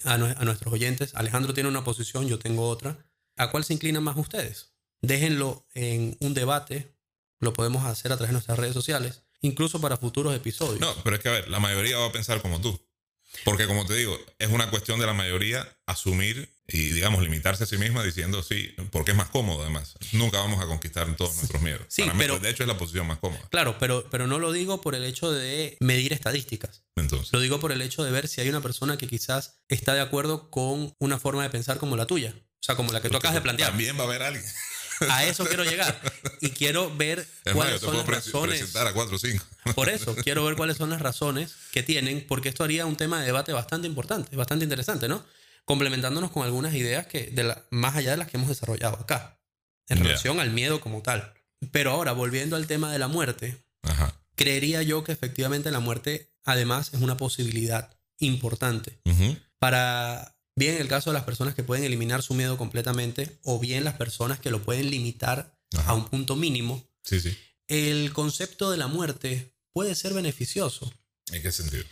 a, a nuestros oyentes. Alejandro tiene una posición, yo tengo otra. ¿A cuál se inclinan más ustedes? Déjenlo en un debate, lo podemos hacer a través de nuestras redes sociales, incluso para futuros episodios. No, pero es que a ver, la mayoría va a pensar como tú. Porque como te digo, es una cuestión de la mayoría asumir y, digamos, limitarse a sí misma diciendo sí, porque es más cómodo además. Nunca vamos a conquistar todos nuestros miedos. Sí, Para mí, pero- de hecho, es la posición más cómoda. Claro, pero, pero no lo digo por el hecho de medir estadísticas. Entonces, Lo digo por el hecho de ver si hay una persona que quizás está de acuerdo con una forma de pensar como la tuya. O sea, como la que tú acabas de plantear. También va a haber alguien. A eso quiero llegar. Y quiero ver Es cuáles son las razones. presentar a cuatro o cinco. Por eso, quiero ver cuáles son las razones que tienen, porque esto haría un tema de debate bastante importante, bastante interesante, ¿no? Complementándonos con algunas ideas que, de la- más allá de las que hemos desarrollado acá, en relación al miedo como tal. Pero ahora, volviendo al tema de la muerte, Ajá. creería yo que efectivamente la muerte, además, es una posibilidad importante para bien el caso de las personas que pueden eliminar su miedo completamente o bien las personas que lo pueden limitar Ajá. a un punto mínimo. Sí, sí. El concepto de la muerte puede ser beneficioso ¿En qué sentido?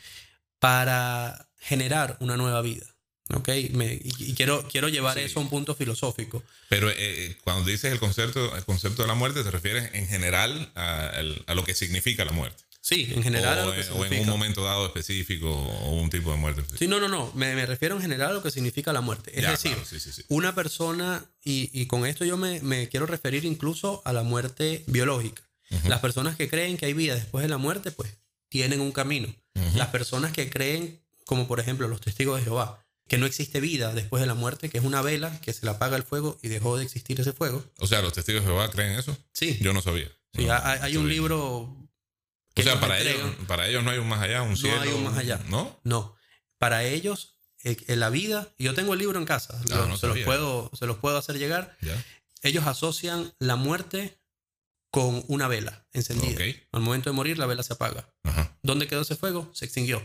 para generar una nueva vida. ¿Ok? Me- y, y quiero, quiero llevar Sí. eso a un punto filosófico. Pero eh, cuando dices el concepto, el concepto de la muerte, te refieres en general a, a lo que significa la muerte. Sí, en general. a o, lo que en- un momento dado específico o un tipo de muerte específico. Sí, no, no, no. Me, me refiero en general a lo que significa la muerte. Es Ya, decir, claro, sí, sí, sí. una persona, y, y con esto yo me, me quiero referir incluso a la muerte biológica. Las personas que creen que hay vida después de la muerte, pues tienen un camino. Las personas que creen, como por ejemplo los testigos de Jehová, que no existe vida después de la muerte, que es una vela que se le apaga el fuego y dejó de existir ese fuego. O sea, los testigos de Jehová creen eso. Sí, Yo no sabía. sí, No, hay, hay un libro... O sea, para entregan- ellos, para ellos no hay un más allá, un cielo. hay un más allá. ¿No? No, para ellos, eh, en la vida, yo tengo el libro en casa, Ah, no se, los puedo, se los puedo hacer llegar. Ya. Ellos asocian la muerte con una vela encendida. Al momento de morir, la vela se apaga. Ajá. ¿Dónde quedó ese fuego? Se extinguió.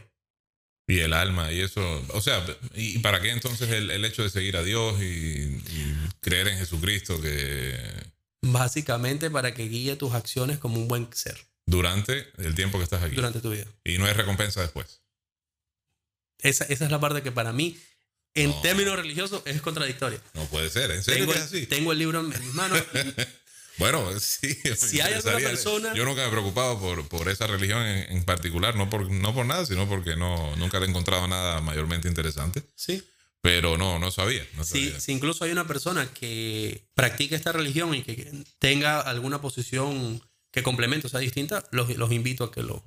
Y el alma y eso. O sea, ¿y para qué entonces el, el hecho de seguir a Dios y, y creer en Jesucristo que Básicamente para que guíe tus acciones como un buen ser durante el tiempo que estás aquí? durante tu vida. Y no hay recompensa después. Esa, esa es la parte que para mí, en No. términos religiosos, es contradictoria. No puede ser. ¿En serio Tengo, es así? tengo el libro en mis manos. Bueno, sí. Si hay alguna persona- Yo nunca me he preocupado por, por esa religión en, en particular, no por, no por nada, sino porque no, nunca le he encontrado nada mayormente interesante. sí. Pero no, no sabía. No sabía. si incluso hay una persona que practique esta religión y que tenga alguna posición que complemente o sea distinta, los, los invito a que lo,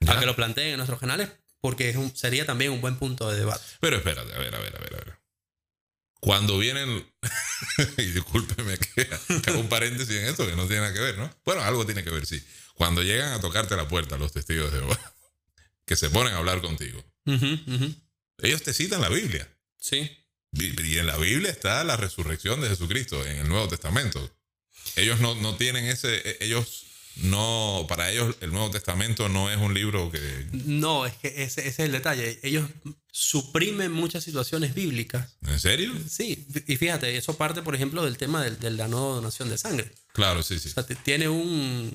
Ya. a que lo planteen en nuestros canales porque es un- sería también un buen punto de debate. Pero espérate, a ver, a ver, a ver, a ver. Cuando vienen, y discúlpeme que hago un paréntesis en esto que no tiene nada que ver, ¿no? Bueno, algo tiene que ver, sí. Cuando llegan a tocarte la puerta los testigos de Jehová, que se ponen a hablar contigo, Ujú, ujú. ellos te citan la Biblia. Sí. Y y en la Biblia está la resurrección de Jesucristo, en el Nuevo Testamento. Ellos no, no tienen ese, e- ellos no, para ellos el Nuevo Testamento no es un libro que... No, es que ese, ese es el detalle. Ellos suprimen muchas situaciones bíblicas. ¿En serio? Sí, y fíjate, eso parte, por ejemplo, del tema del- de la no donación de sangre. Claro, sí, sí. O sea, tiene un,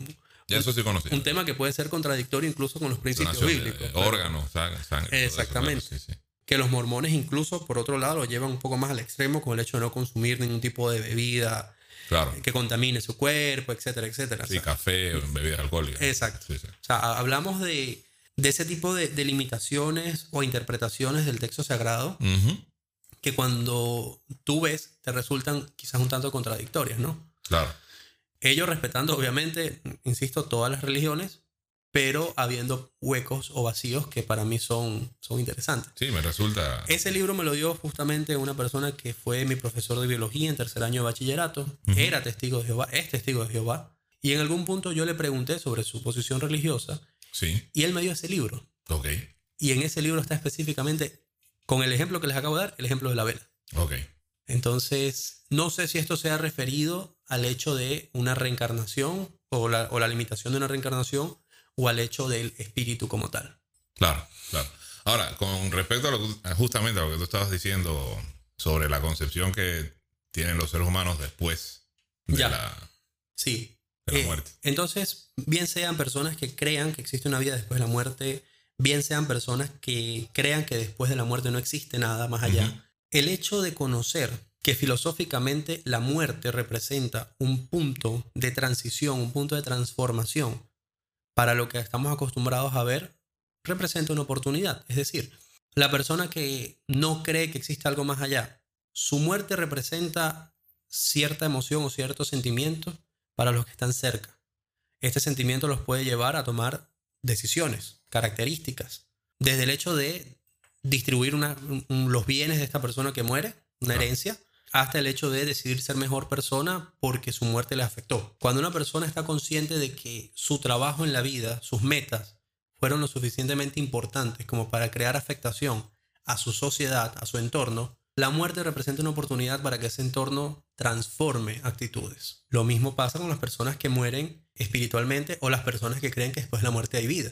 Ya eso sí conocí. un tema que puede ser contradictorio incluso con los principios Donación bíblicos. órganos, sangre, eso, Exactamente. claro, sí, sí. que los mormones incluso, por otro lado, lo llevan un poco más al extremo con el hecho de no consumir ningún tipo de bebida Claro. que contamine su cuerpo, etcétera, etcétera. O Sí, sea, café, bebidas alcohólicas. Exacto. Sí, sí. o sea, ha- hablamos de, de ese tipo de, de limitaciones o interpretaciones del texto sagrado que cuando tú ves te resultan quizás un tanto contradictorias, ¿no? Claro. Ellos respetando, obviamente, insisto, todas las religiones, pero habiendo huecos o vacíos que para mí son, son interesantes. Sí, me resulta. Ese libro me lo dio justamente una persona que fue mi profesor de biología en tercer año de bachillerato. Ujú. Era testigo de Jehová, es testigo de Jehová. Y en algún punto yo le pregunté sobre su posición religiosa Sí, y él me dio ese libro. ok. Y en ese libro está específicamente, con el ejemplo que les acabo de dar, el ejemplo de la vela. Ok. Entonces, no sé si esto se ha referido al hecho de una reencarnación o la, o la limitación de una reencarnación o al hecho del espíritu como tal. Claro, claro. Ahora, con respecto a lo que- justamente a lo que tú estabas diciendo sobre la concepción que tienen los seres humanos después de Ya. la. Sí, de la Eh, muerte. Entonces, bien sean personas que crean que existe una vida después de la muerte, bien sean personas que crean que después de la muerte no existe nada más allá, el hecho de conocer que filosóficamente la muerte representa un punto de transición, un punto de transformación para lo que estamos acostumbrados a ver, representa una oportunidad. Es decir, la persona que no cree que existe algo más allá, su muerte representa cierta emoción o cierto sentimiento para los que están cerca. Este sentimiento los puede llevar a tomar decisiones, características, desde el hecho de distribuir una- los bienes de esta persona que muere, una herencia, hasta el hecho de decidir ser mejor persona porque su muerte le afectó. Cuando una persona está consciente de que su trabajo en la vida, sus metas, fueron lo suficientemente importantes como para crear afectación a su sociedad, a su entorno, la muerte representa una oportunidad para que ese entorno transforme actitudes. Lo mismo pasa con las personas que mueren espiritualmente o las personas que creen que después de la muerte hay vida.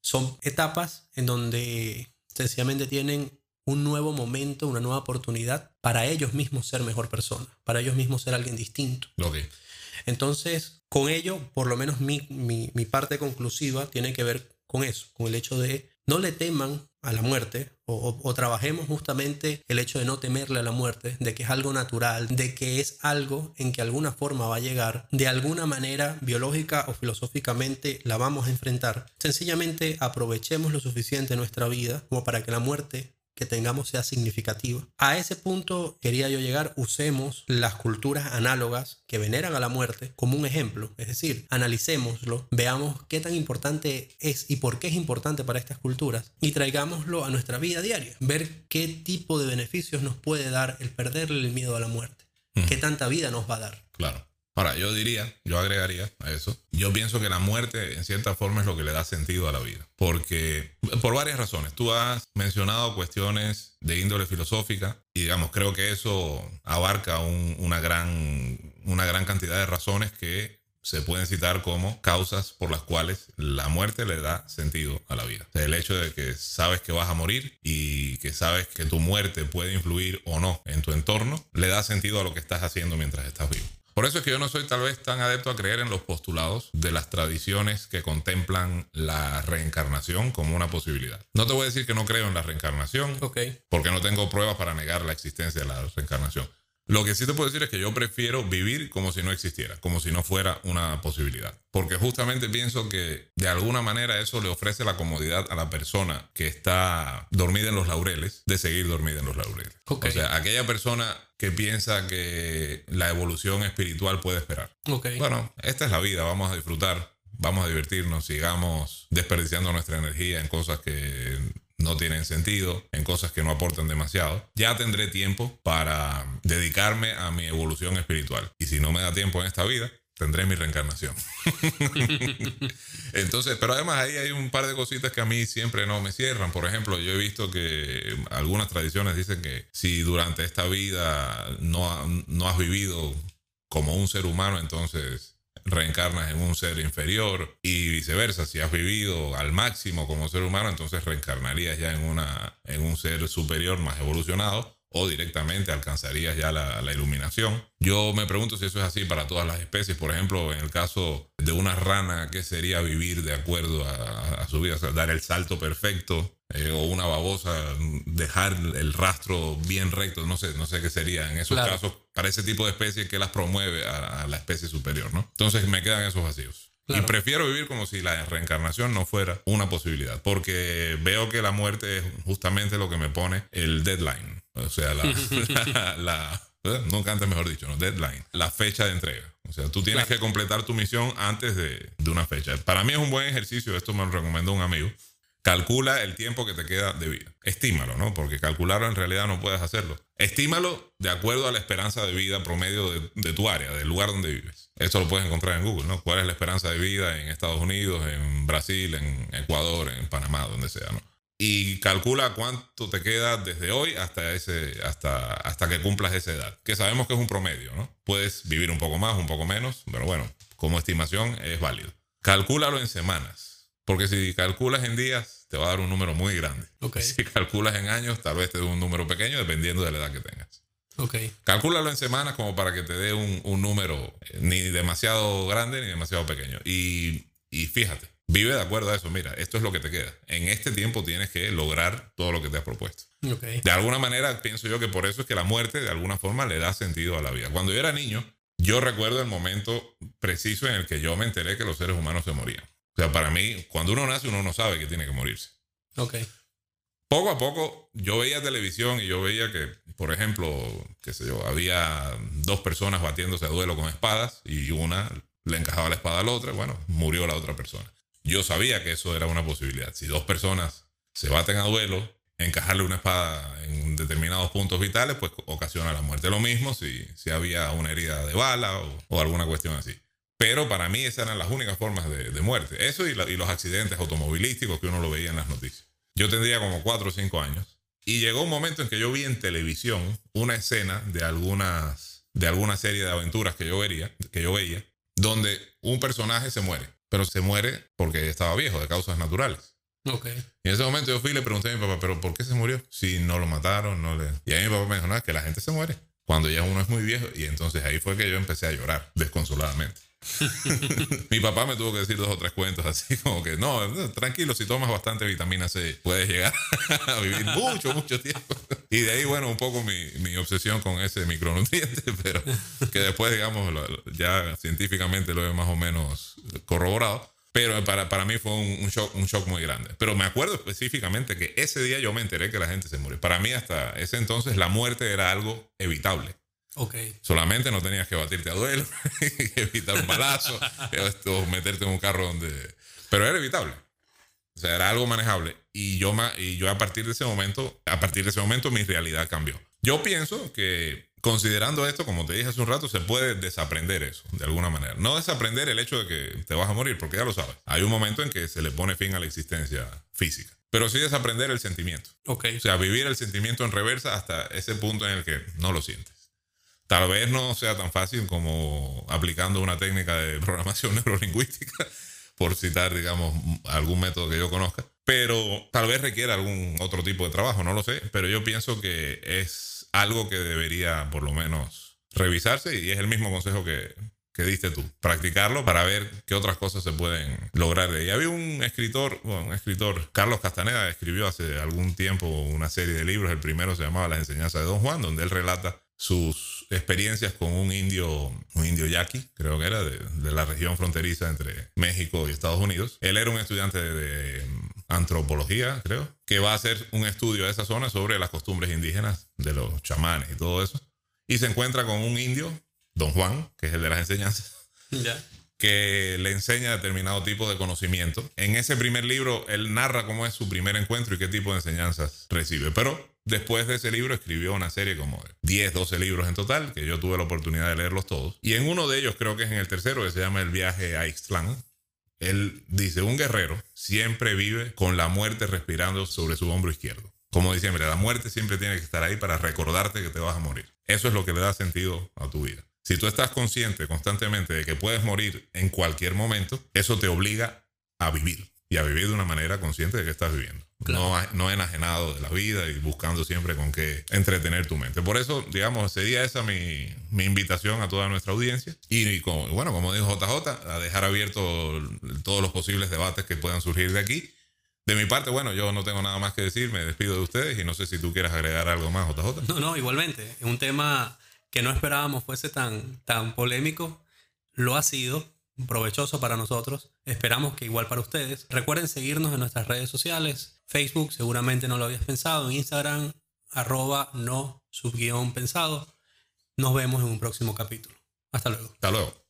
Son etapas en donde sencillamente tienen un nuevo momento, una nueva oportunidad para ellos mismos ser mejor persona, para ellos mismos ser alguien distinto. Entonces, con ello, por lo menos mi, mi- mi parte conclusiva tiene que ver con eso, con el hecho de no le teman a la muerte o, o- o trabajemos justamente el hecho de no temerle a la muerte, de que es algo natural, de que es algo en que alguna forma va a llegar, de alguna manera biológica o filosóficamente la vamos a enfrentar. Sencillamente aprovechemos lo suficiente nuestra vida como para que la muerte que tengamos sea significativa. A ese punto quería yo llegar, usemos las culturas análogas que veneran a la muerte como un ejemplo, es decir, analicémoslo, veamos qué tan importante es y por qué es importante para estas culturas y traigámoslo a nuestra vida diaria, ver qué tipo de beneficios nos puede dar el perderle el miedo a la muerte, Ujú. qué tanta vida nos va a dar. Claro. Ahora, yo diría, yo agregaría a eso, yo pienso que la muerte en cierta forma es lo que le da sentido a la vida. Porque, por varias razones, tú has mencionado cuestiones de índole filosófica y digamos, creo que eso abarca un- una, gran, una gran cantidad de razones que se pueden citar como causas por las cuales la muerte le da sentido a la vida. O sea, el hecho de que sabes que vas a morir y que sabes que tu muerte puede influir o no en tu entorno, le da sentido a lo que estás haciendo mientras estás vivo. Por eso es que yo no soy tal vez tan adepto a creer en los postulados de las tradiciones que contemplan la reencarnación como una posibilidad. No te voy a decir que no creo en la reencarnación, porque no tengo pruebas para negar la existencia de la reencarnación. Lo que sí te puedo decir es que yo prefiero vivir como si no existiera, como si no fuera una posibilidad. Porque justamente pienso que de alguna manera eso le ofrece la comodidad a la persona que está dormida en los laureles de seguir dormida en los laureles. Ok. O sea, aquella persona que piensa que la evolución espiritual puede esperar. ok. Bueno, esta es la vida, vamos a disfrutar, vamos a divertirnos, sigamos desperdiciando nuestra energía en cosas que no tienen sentido, en cosas que no aportan demasiado. Ya tendré tiempo para dedicarme a mi evolución espiritual. Y si no me da tiempo en esta vida, tendré mi reencarnación. Entonces, pero además ahí hay un par de cositas que a mí siempre no me cierran. Por ejemplo, yo he visto que algunas tradiciones dicen que si durante esta vida no, no has vivido como un ser humano, entonces reencarnas en un ser inferior y viceversa. Si has vivido al máximo como ser humano, entonces reencarnarías ya en, una, en un ser superior más evolucionado o directamente alcanzarías ya la, la iluminación. Yo me pregunto si eso es así para todas las especies. Por ejemplo, en el caso de una rana, ¿qué sería vivir de acuerdo a, a su vida? O sea, dar el salto perfecto. Eh, o una babosa, dejar el rastro bien recto, no sé, no sé qué sería en esos Claro. casos para ese tipo de especies que las promueve a, a la especie superior, ¿no? Entonces me quedan esos vacíos. Claro. Y prefiero vivir como si la reencarnación no fuera una posibilidad, porque veo que la muerte es justamente lo que me pone el deadline. O sea, la, la- la- ¿eh? nunca antes mejor dicho, ¿no? Deadline. La fecha de entrega. O sea, tú tienes Claro. que completar tu misión antes de, de una fecha. Para mí es un buen ejercicio, esto me lo recomendó un amigo. Calcula el tiempo que te queda de vida. Estímalo, ¿no? Porque calcularlo en realidad no puedes hacerlo. Estímalo de acuerdo a la esperanza de vida promedio de, tu área, del lugar donde vives. Esto lo puedes encontrar en Google, ¿no? ¿Cuál es la esperanza de vida en Estados Unidos, en Brasil, en Ecuador, en Panamá, donde sea, ¿no? Y calcula cuánto te queda desde hoy hasta, ese, hasta, hasta que cumplas esa edad. Que sabemos que es un promedio, ¿no? Puedes vivir un poco más, un poco menos, pero bueno, como estimación es válido. Calcúlalo en semanas. Porque si calculas en días, te va a dar un número muy grande. Ok. Si calculas en años, tal vez te dé un número pequeño dependiendo de la edad que tengas. Ok. Calcúlalo en semanas como para que te dé un, número eh, ni demasiado grande ni demasiado pequeño. Y, y fíjate, vive de acuerdo a eso. Mira, esto es lo que te queda. En este tiempo tienes que lograr todo lo que te has propuesto. Okay. De alguna manera, pienso yo que por eso es que la muerte de alguna forma le da sentido a la vida. Cuando yo era niño, yo recuerdo el momento preciso en el que yo me enteré que los seres humanos se morían. O sea, para mí, cuando uno nace, uno no sabe que tiene que morirse. Ok. Poco a poco, yo veía televisión y yo veía que, por ejemplo, qué sé yo, había dos personas batiéndose a duelo con espadas y una le encajaba la espada a la otra, bueno, murió la otra persona. Yo sabía que eso era una posibilidad. Si dos personas se baten a duelo, encajarle una espada en determinados puntos vitales, pues ocasiona la muerte. Lo mismo si, si había una herida de bala o, alguna cuestión así. Pero para mí esas eran las únicas formas de, muerte. Eso y, y, los accidentes automovilísticos que uno lo veía en las noticias. Yo tendría como 4 o 5 años. Y llegó un momento en que yo vi en televisión una escena de algunas de alguna serie de aventuras que yo veía, que yo veía, donde un personaje se muere, pero se muere porque estaba viejo, de causas naturales. Okay. Y en ese momento yo fui y le pregunté a mi papá, ¿pero por qué se murió? Si no lo mataron, no le... Y ahí mi papá me dijo, no, es que la gente se muere cuando ya uno es muy viejo. Y entonces ahí fue que yo empecé a llorar desconsoladamente. mi papá me tuvo que decir dos o tres cuentos así como que, no, tranquilo, si tomas bastante vitamina C, puedes llegar a vivir mucho, mucho tiempo. Y de ahí, bueno, un poco mi, mi obsesión con ese micronutriente, pero que después, digamos, ya científicamente lo he más o menos corroborado. Pero para, para mí fue un, shock, un shock muy grande. Pero me acuerdo específicamente que ese día yo me enteré que la gente se murió. Para mí hasta ese entonces la muerte era algo evitable. Okay. Solamente no tenías que batirte a duelo, evitar un balazo, o meterte en un carro donde... Pero era evitable. O sea, era algo manejable. Y yo, y yo a partir de ese momento, a partir de ese momento mi realidad cambió. Yo pienso que considerando esto, como te dije hace un rato, se puede desaprender eso, de alguna manera. No desaprender el hecho de que te vas a morir, porque ya lo sabes. Hay un momento en que se le pone fin a la existencia física. Pero sí desaprender el sentimiento. Okay. O sea, vivir el sentimiento en reversa hasta ese punto en el que no lo sientes. Tal vez no sea tan fácil como aplicando una técnica de programación neurolingüística, por citar, digamos, algún método que yo conozca. Pero tal vez requiera algún otro tipo de trabajo, no lo sé. Pero yo pienso que es algo que debería por lo menos revisarse y es el mismo consejo que, que diste tú. Practicarlo para ver qué otras cosas se pueden lograr de ahí. Había un escritor, bueno, un escritor, Carlos Castaneda, escribió hace algún tiempo una serie de libros. El primero se llamaba Las enseñanzas de Don Juan, donde él relata sus experiencias con un indio, un indio yaqui, creo que era, de, de la región fronteriza entre México y Estados Unidos. Él era un estudiante de antropología, creo, que va a hacer un estudio de esa zona sobre las costumbres indígenas de los chamanes y todo eso. Y se encuentra con un indio, don Juan, que es el de las enseñanzas, que le enseña determinado tipo de conocimiento. En ese primer libro, él narra cómo es su primer encuentro y qué tipo de enseñanzas recibe. Pero después de ese libro escribió una serie como de 10, 12 libros en total, que yo tuve la oportunidad de leerlos todos. Y en uno de ellos, creo que es en el tercero, que se llama El viaje a Ixtlán, él dice, un guerrero siempre vive con la muerte respirando sobre su hombro izquierdo. Como dice, la muerte siempre tiene que estar ahí para recordarte que te vas a morir. Eso es lo que le da sentido a tu vida. Si tú estás consciente constantemente de que puedes morir en cualquier momento, eso te obliga a vivir y a vivir de una manera consciente de que estás viviendo. No, no enajenado de la vida y buscando siempre con qué entretener tu mente. Por eso, digamos, sería esa mi, mi invitación a toda nuestra audiencia. Y, como, bueno, como dijo JJ, a dejar abierto todos los posibles debates que puedan surgir de aquí. De mi parte, bueno, yo no tengo nada más que decir, me despido de ustedes y no sé si tú quieras agregar algo más, JJ. No, no, igualmente. Es un tema que no esperábamos fuese tan, tan polémico. Lo ha sido, provechoso para nosotros. Esperamos que igual para ustedes. Recuerden seguirnos en nuestras redes sociales. Facebook, seguramente no lo habías pensado. En Instagram, arroba no subguión pensado. Nos vemos en un próximo capítulo. Hasta luego. Hasta luego.